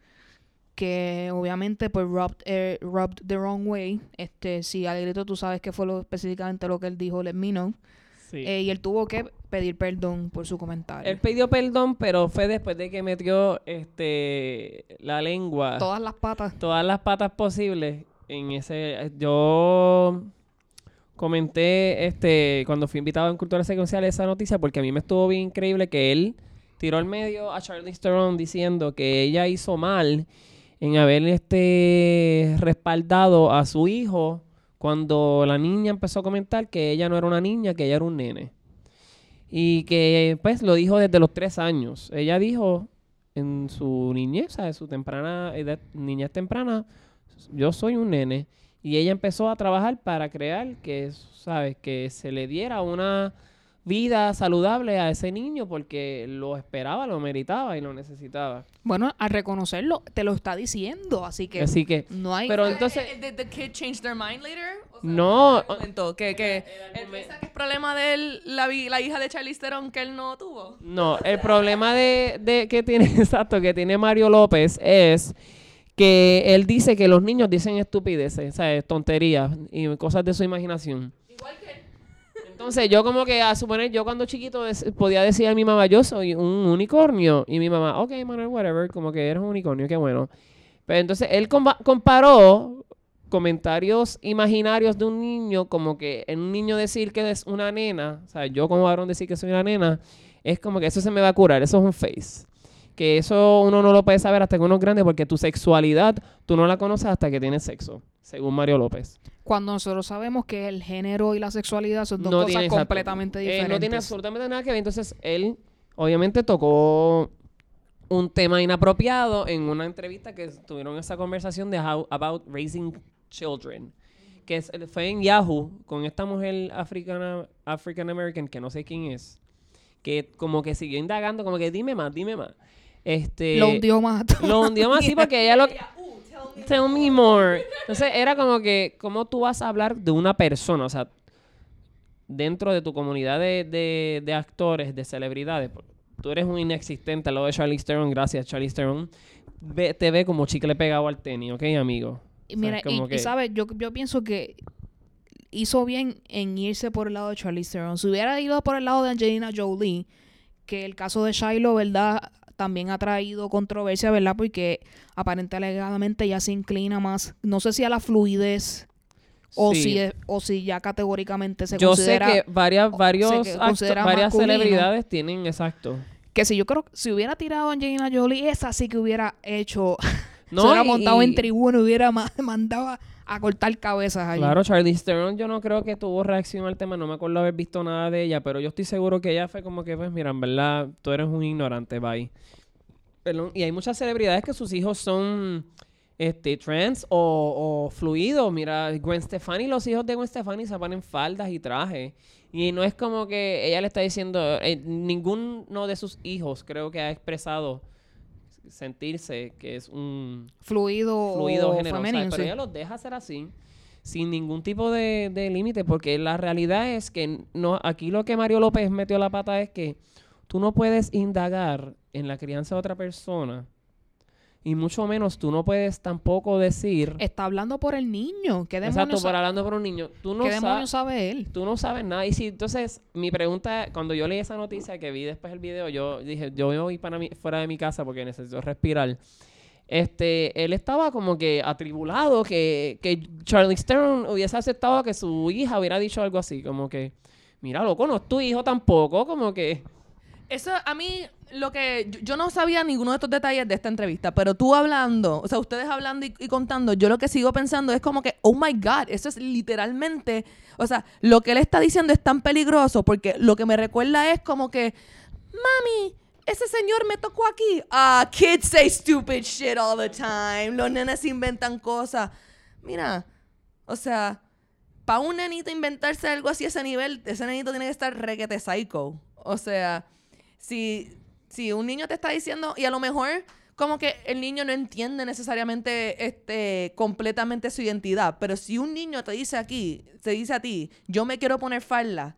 que obviamente pues rubbed, eh, rubbed the wrong way. Este, si al grito tú sabes qué fue lo, específicamente lo que él dijo, let me know.
Sí.
Eh, y él tuvo que pedir perdón por su comentario.
Él pidió perdón, pero fue después de que metió este la lengua,
Todas las patas.
todas las patas posibles en ese. Yo comenté este cuando fui invitado en Cultura Secuencial esa noticia porque a mí me estuvo bien increíble que él tiró al medio a Charlize Theron diciendo que ella hizo mal en haber este respaldado a su hijo cuando la niña empezó a comentar que ella no era una niña, que ella era un nene. Y que pues lo dijo desde los tres años. Ella dijo en su niñez, en su temprana edad, niñez temprana, yo soy un nene. Y ella empezó a trabajar para crear que, ¿sabes? Que se le diera una vida saludable a ese niño porque lo esperaba, lo meritaba y lo necesitaba.
Bueno, al reconocerlo, te lo está diciendo, así que
Así que,
no hay...
pero entonces,
Eh, ¿Did the kid change their mind later? O sea,
no,
momento, que, que él piensa que es problema de él, la, vi- la hija de Charlize Theron que él no tuvo.
No, el problema de, de que tiene, exacto, que tiene Mario López es que él dice que los niños dicen estupideces, ¿sabes? tonterías y cosas de su imaginación.
Igual que él.
Entonces yo como que a suponer, yo cuando chiquito podía decir a mi mamá, yo soy un unicornio. Y mi mamá, ok, Manuel, whatever, como que eres un unicornio, qué bueno. Pero entonces él compa- comparó comentarios imaginarios de un niño, como que en un niño decir que es una nena, o sea, yo como varón decir que soy una nena, es como que eso se me va a curar, eso es un face. Que eso uno no lo puede saber hasta que uno es grande porque tu sexualidad tú no la conoces hasta que tienes sexo, según Mario López.
Cuando nosotros sabemos que el género y la sexualidad son dos
no
cosas
tiene
completamente
Eh,
diferentes.
no tiene absolutamente nada que ver. Entonces, él obviamente tocó un tema inapropiado en una entrevista que tuvieron esa conversación de how about raising children que es- fue en Yahoo con esta mujer africana African American que no sé quién es que como que siguió indagando como que dime más dime más este
Lo hundió más.
lo hundió más así porque ella lo tell me more entonces era como que cómo tú vas a hablar de una persona o sea dentro de tu comunidad de, de- de actores de celebridades tú eres un inexistente al lado de Charlize Theron gracias Charlize Theron Ve- te ve como chicle pegado al tenis ¿ok amigo?
Y mira, y,
que-
sabes, yo, yo pienso que hizo bien en irse por el lado de Charlize Theron. Si hubiera ido por el lado de Angelina Jolie, que el caso de Shiloh, ¿verdad? También ha traído controversia, ¿verdad? Porque aparentemente alegadamente ya se inclina más, no sé si a la fluidez o,
Sí.
si, es- o si ya categóricamente se
yo sé
considera...
que varias, varios
se
acto-
considera
varias
masculino.
celebridades tienen, exacto.
Que si yo creo que si hubiera tirado a Angelina Jolie, esa sí que hubiera hecho...
No,
se hubiera
y-
montado en tribuna y hubiera ma- mandado a, cortar cabezas allí.
Claro, Charlize Theron yo no creo que tuvo reacción al tema, no me acuerdo haber visto nada de ella, pero yo estoy seguro que ella fue como que, pues mira, en verdad, tú eres un ignorante, bye. Y hay muchas celebridades que sus hijos son este, trans o, o fluidos. Mira, Gwen Stefani, los hijos de Gwen Stefani se ponen faldas y trajes. Y no es como que ella le está diciendo, eh, ninguno de sus hijos creo que ha expresado sentirse que es un
Fluido,
fluido
o
género, ¿sabes?
femenino,
pero
sí.
ella los deja ser así sin ningún tipo de, de límite porque la realidad es que no aquí lo que Mario López metió la pata es que tú no puedes indagar en la crianza de otra persona y mucho menos tú no puedes tampoco decir
Está hablando por el niño. ¿Qué
exacto
demonios,
por
sa-
hablando por un niño tú no
¿qué demonios sabe él?
tú no sabes nada. Y si, entonces, mi pregunta, cuando yo leí esa noticia que vi después el video, yo dije, yo me voy para mi, fuera de mi casa porque necesito respirar. Este, él estaba como que atribulado que, que Charlie Stern hubiese aceptado que su hija hubiera dicho algo así, como que, mira, loco, no es tu hijo tampoco, como que...
Eso a mí lo que yo, no sabía ninguno de estos detalles de esta entrevista, pero tú hablando, o sea, ustedes hablando y, y contando, yo lo que sigo pensando es como que, oh my god, eso es literalmente, o sea, lo que él está diciendo es tan peligroso porque lo que me recuerda es como que, mami, ese señor me tocó aquí. Ah, kids say stupid shit all the time. Los nenes inventan cosas. Mira, o sea, para un nenito inventarse algo así a ese nivel, ese nenito tiene que estar requete psycho. O sea, si, si un niño te está diciendo, y a lo mejor como que el niño no entiende necesariamente este completamente su identidad, pero si un niño te dice aquí, te dice a ti, yo me quiero poner falda,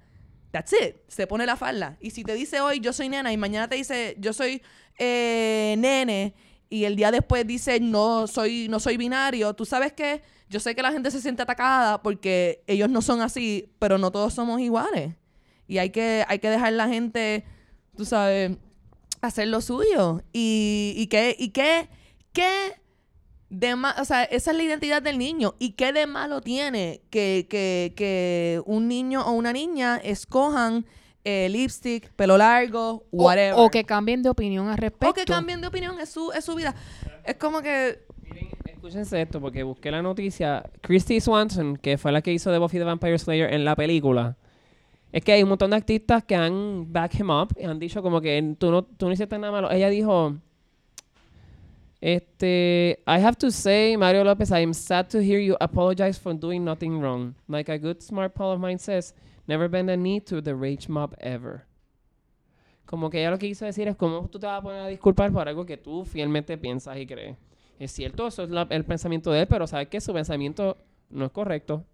that's it, se pone la falda. Y si te dice hoy yo soy nena y mañana te dice yo soy eh, nene y el día después dice no soy no soy binario, tú sabes que yo sé que la gente se siente atacada porque ellos no son así, pero no todos somos iguales. Y hay que, hay que dejar la gente, tú sabes, hacer lo suyo. Y, y qué, y qué, qué de ma- o sea, esa es la identidad del niño. ¿Y qué de malo tiene que, que, que un niño o una niña escojan eh, lipstick, pelo largo,
O-
whatever?
O, que cambien de opinión al respecto.
O que cambien de opinión, es su, es su vida. Es como que
Miren, escúchense esto, porque busqué la noticia. Christy Swanson, que fue la que hizo de Buffy the Vampire Slayer en la película, es que hay un montón de artistas que han back him up y han dicho como que tú no, tú no hiciste nada malo. Ella dijo, este, I have to say, Mario López, I am sad to hear you apologize for doing nothing wrong. Like a good smart pal of mine says, never bend a knee to the rage mob ever. Como que ella lo que quiso decir es cómo tú te vas a poner a disculpar por algo que tú fielmente piensas y crees. Es cierto, eso es el pensamiento de él, pero sabes que su pensamiento no es correcto.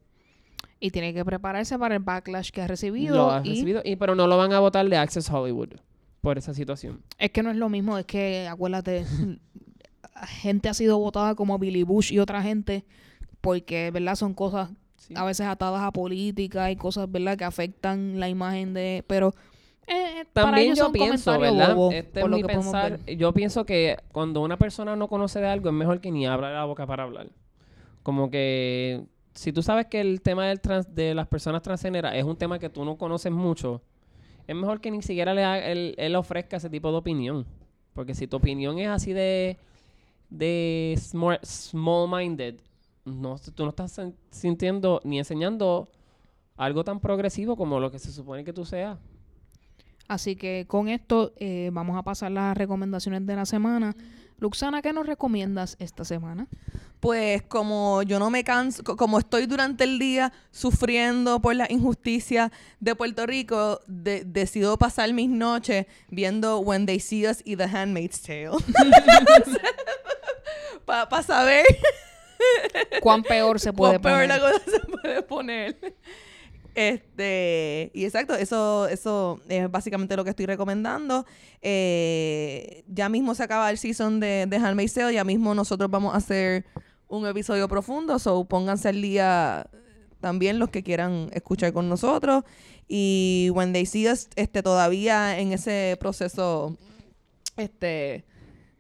Y tiene que prepararse para el backlash que ha recibido.
Lo ha
y
recibido, y, pero no lo van a votar de Access Hollywood por esa situación.
Es que no es lo mismo, es que, acuérdate, gente ha sido votada como Billy Bush y otra gente porque, ¿verdad? Son cosas
Sí.
a veces atadas a política y cosas, ¿verdad? Que afectan la imagen de... Pero eh,
También yo pienso, ¿verdad?
bobos,
Este
por
es
lo
mi pensar. Yo pienso que cuando una persona no conoce de algo es mejor que ni abra la boca para hablar. Como que si tú sabes que el tema del trans, de las personas transgéneras es un tema que tú no conoces mucho, es mejor que ni siquiera le haga- él, ofrezca ese tipo de opinión. Porque si tu opinión es así de, de small, small-minded, tú no estás sintiendo ni enseñando algo tan progresivo como lo que se supone que tú seas.
Así que con esto eh, vamos a pasar las recomendaciones de la semana. Luxana, ¿qué nos recomiendas esta semana?
Pues como yo no me canso, co- como estoy durante el día sufriendo por la injusticia de Puerto Rico, de- decido pasar mis noches viendo When They See Us y The Handmaid's Tale. Para saber
¿Cuán peor se puede
cuán peor la cosa se puede poner. Este, y exacto, eso, eso es básicamente lo que estoy recomendando. Eh, ya mismo se acaba el season de, de Handmaid's Tale, ya mismo nosotros vamos a hacer un episodio profundo, so pónganse al día también los que quieran escuchar con nosotros. Y When They See este, todavía en ese proceso este,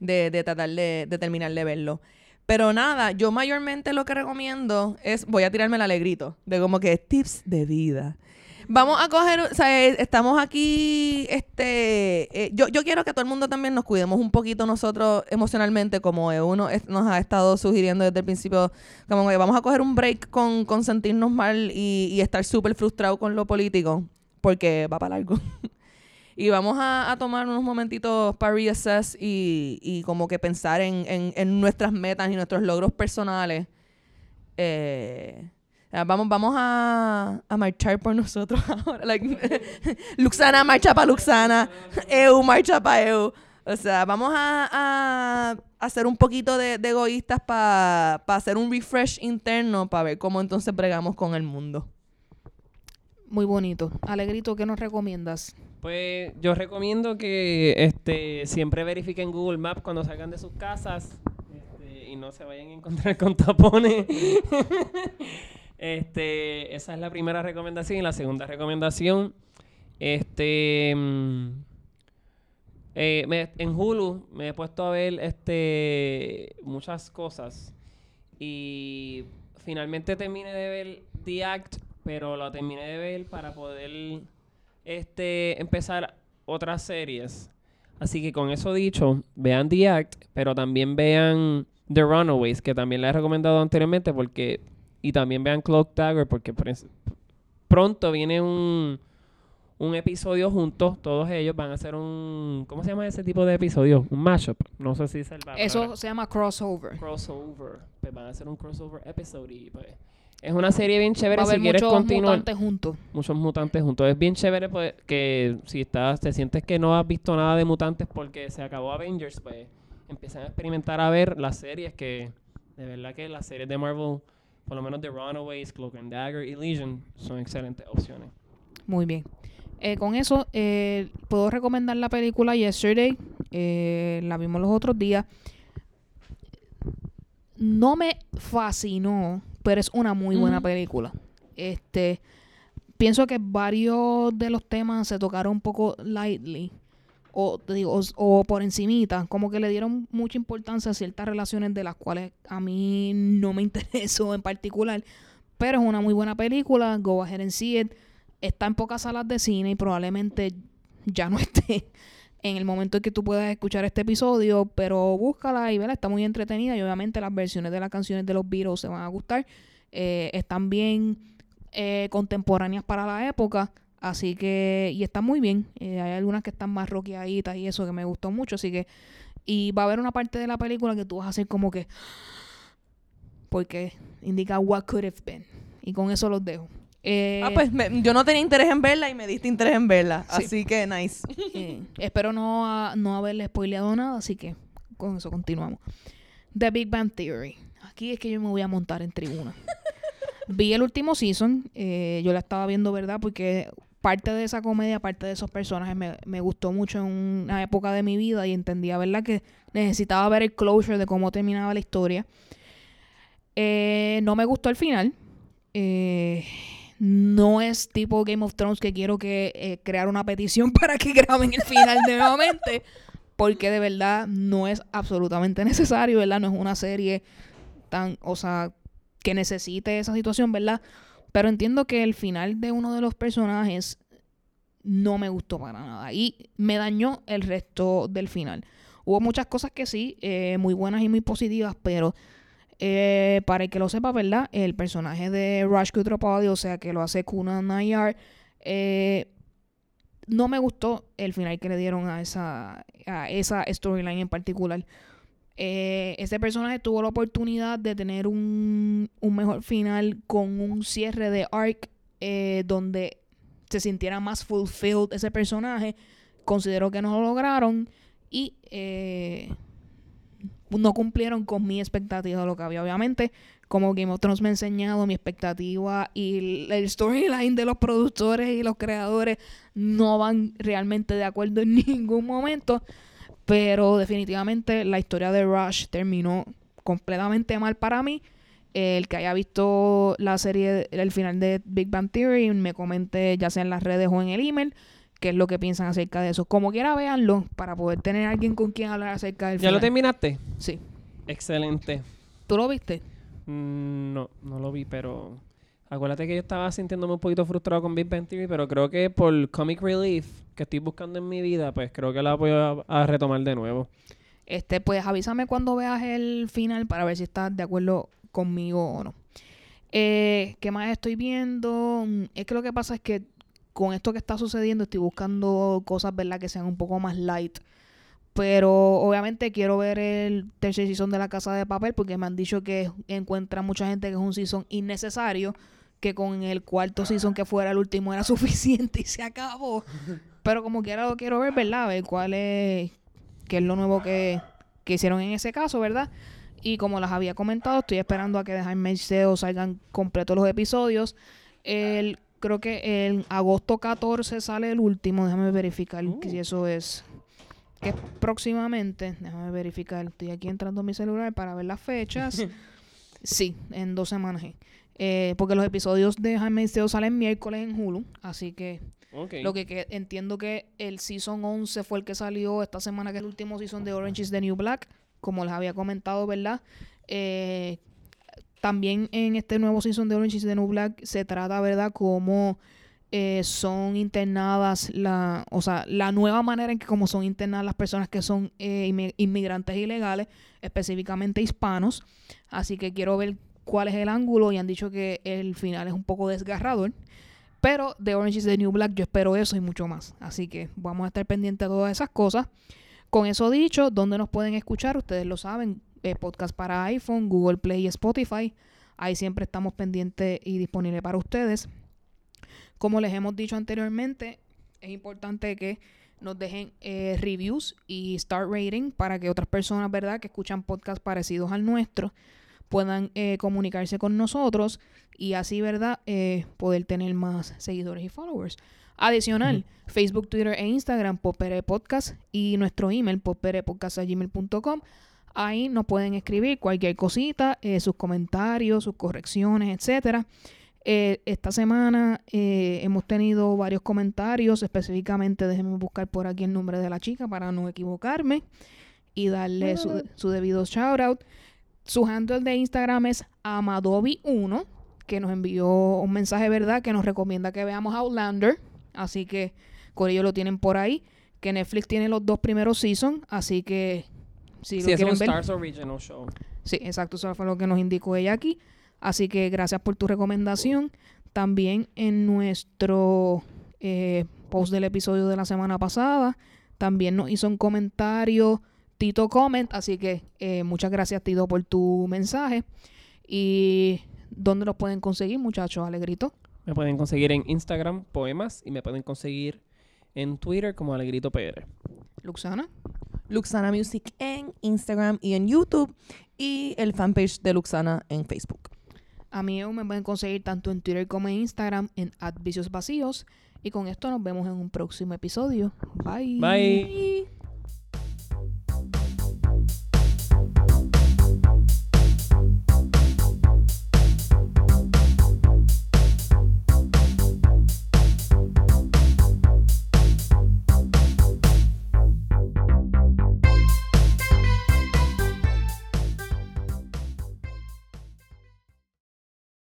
de, de tratar de, de terminar de verlo. Pero nada, yo mayormente lo que recomiendo es, voy a tirarme el alegrito, de como que tips de vida. Vamos a coger, o eh, estamos aquí, este, eh, yo, yo quiero que todo el mundo también nos cuidemos un poquito nosotros emocionalmente, como uno nos ha estado sugiriendo desde el principio, como que vamos a coger un break con, con sentirnos mal y, y estar súper frustrado con lo político, porque va para largo. Y vamos a, a tomar unos momentitos para reassess y, y como que pensar en, en- en nuestras metas y nuestros logros personales. Eh, vamos vamos a, a marchar por nosotros ahora. Like, Luxana marcha para Luxana. Eu marcha para Eu. O sea, vamos a, a hacer un poquito de, de egoístas para hacer un refresh interno para ver cómo entonces bregamos con el mundo.
Muy bonito. Alegrito, ¿qué nos recomiendas?
Pues yo recomiendo que este siempre verifiquen Google Maps cuando salgan de sus casas este, y no se vayan a encontrar con tapones. este, esa es la primera recomendación y la segunda recomendación, este, mm, eh, en Hulu me he puesto a ver este muchas cosas y finalmente terminé de ver The Act, pero lo terminé de ver para poder este empezar otras series. Así que con eso dicho, vean The Act, pero también vean The Runaways, que también les he recomendado anteriormente, porque y también vean Cloak Dagger, porque pronto viene un, un episodio juntos, todos ellos van a hacer un, ¿cómo se llama ese tipo de episodio? Un mashup, no sé si es el
Eso se llama crossover.
crossover, pues van a hacer un crossover episode y pues es una serie bien
Va
chévere si quieres
muchos
continuar
mutantes juntos.
muchos mutantes juntos. Es bien chévere pues, que si estás, te sientes que no has visto nada de mutantes porque se acabó Avengers, pues empiezan a experimentar a ver las series que, de verdad que las series de Marvel, por lo menos The Runaways, Cloak and Dagger y Legion, son excelentes opciones.
Muy bien. Eh, con eso, eh, puedo recomendar la película Yesterday. Eh, la vimos los otros días. No me fascinó, pero es una muy buena película. Este, pienso que varios de los temas se tocaron un poco lightly. O, digo, o, o por encimita, como que le dieron mucha importancia a ciertas relaciones de las cuales a mí no me interesó en particular. Pero es una muy buena película, go ahead and see it. Está en pocas salas de cine y probablemente ya no esté en el momento en que tú puedas escuchar este episodio, pero búscala y vela, está muy entretenida y obviamente las versiones de las canciones de los Beatles se van a gustar. Eh, están bien eh, contemporáneas para la época, así que, y están muy bien. Eh, hay algunas que están más rockeaditas y eso que me gustó mucho, así que, y va a haber una parte de la película que tú vas a hacer como que, porque indica what could have been. Y con eso los dejo. Eh,
Ah, pues me- yo no tenía interés en verla y me diste interés en verla.
Sí.
Así que nice.
eh, espero no, ha- no haberle spoileado nada, así que con eso continuamos. The Big Bang Theory. Aquí es que yo me voy a montar en tribuna. Vi el último season, eh, yo la estaba viendo, ¿verdad? Porque parte de esa comedia, parte de esos personajes me, me gustó mucho en una época de mi vida y entendía, ¿verdad? Que necesitaba ver el closure de cómo terminaba la historia. Eh, no me gustó el final. Eh, no es tipo Game of Thrones que quiero que eh, crear una petición para que graben el final nuevamente. Porque de verdad no es absolutamente necesario, ¿verdad? No es una serie tan, o sea, que necesite esa situación, ¿verdad? Pero entiendo que el final de uno de los personajes no me gustó para nada. Y me dañó el resto del final. Hubo muchas cosas que sí, eh, muy buenas y muy positivas, pero eh, para el que lo sepa, ¿verdad? El personaje de Rush Kutropali, o sea, que lo hace Kuna Nayar, eh, no me gustó el final que le dieron a esa, a esa storyline en particular. Eh, ese personaje tuvo la oportunidad de tener un, un mejor final con un cierre de arc eh, donde se sintiera más fulfilled ese personaje. Considero que no lo lograron y no cumplieron con mi expectativa de lo que había. Obviamente, como Game of Thrones me ha enseñado, mi expectativa y el storyline de los productores y los creadores no van realmente de acuerdo en ningún momento. Pero definitivamente la historia de Rush terminó completamente mal para mí. El que haya visto la serie, el final de Big Bang Theory, me comente ya sea en las redes o en el email qué es lo que piensan acerca de eso. Como quiera, véanlo para poder tener alguien con quien hablar acerca del
¿Ya lo terminaste?
Sí.
Excelente.
¿Tú lo viste?
Mm, no, no lo vi, pero acuérdate que yo estaba sintiéndome un poquito frustrado con Big Bang Theory, pero creo que por Comic Relief que estoy buscando en mi vida, pues creo que la voy a, a retomar de nuevo.
Este, pues avísame cuando veas el final para ver si estás de acuerdo conmigo o no. Eh, ¿Qué más estoy viendo? Mm, Es que lo que pasa es que con esto que está sucediendo estoy buscando cosas, ¿verdad? Que sean un poco más light. Pero obviamente quiero ver el tercer season de La Casa de Papel porque me han dicho que encuentra mucha gente que es un season innecesario, que con el cuarto season que fuera el último era suficiente y se acabó. Pero como quiera lo quiero ver, ¿verdad? A ver cuál es, qué es lo nuevo que, que hicieron en ese caso, ¿verdad? Y como las había comentado, estoy esperando a que de Handmaid's Tale salgan completos los episodios. El, creo que en agosto 14 sale el último. Déjame verificar
Uh.
si eso es. Que es próximamente. Déjame verificar. Estoy aquí entrando a mi celular para ver las fechas. sí, en dos semanas. eh. Porque los episodios de Handmaid's Tale salen miércoles en Hulu. Así que
Ok.
lo que, que entiendo que el Season 11 fue el que salió esta semana, que es el último Season de Orange is the New Black, como les había comentado, ¿verdad? Eh, también en este nuevo Season de Orange is the New Black se trata, ¿verdad? Como eh, son internadas, la, o sea, la nueva manera en que como son internadas las personas que son eh, inmi- inmigrantes ilegales, específicamente hispanos. Así que quiero ver cuál es el ángulo y han dicho que el final es un poco desgarrador. Pero de Orange is the New Black yo espero eso y mucho más. Así que vamos a estar pendientes de todas esas cosas. Con eso dicho, ¿dónde nos pueden escuchar? Ustedes lo saben, eh, podcast para iPhone, Google Play y Spotify. Ahí siempre estamos pendientes y disponibles para ustedes. Como les hemos dicho anteriormente, es importante que nos dejen eh, reviews y start rating para que otras personas, ¿verdad?, que escuchan podcasts parecidos al nuestro puedan eh, comunicarse con nosotros y así, ¿verdad?, eh, poder tener más seguidores y followers. Adicional, Facebook, Twitter e Instagram, Popere Podcast y nuestro email, poperepodcast.gmail.com. Ahí nos pueden escribir cualquier cosita, eh, sus comentarios, sus correcciones, etcétera. Eh, esta semana eh, hemos tenido varios comentarios, específicamente déjenme buscar por aquí el nombre de la chica para no equivocarme y darle su, su debido shout out. Su handle de Instagram es Amadobi1, que nos envió un mensaje, ¿verdad? Que nos recomienda que veamos Outlander. Así que con ello lo tienen por ahí. Que Netflix tiene los dos primeros seasons. Así que si
Sí,
lo
es un
ver.
Stars Original Show.
Sí, exacto, eso fue lo que nos indicó ella aquí. Así que gracias por tu recomendación. También en nuestro eh, post del episodio de la semana pasada, también nos hizo un comentario Tito Comment, así que eh, muchas gracias Tito por tu mensaje. ¿Y dónde los pueden conseguir, muchachos? Alegrito.
Me pueden conseguir en Instagram, poemas, y me pueden conseguir en Twitter como Alegrito PR.
Luxana.
Luxana Music en Instagram y en YouTube y el fanpage de Luxana en Facebook.
A mí me pueden conseguir tanto en Twitter como en Instagram en Vicios Vacíos. Y con esto nos vemos en un próximo episodio. Bye.
Bye.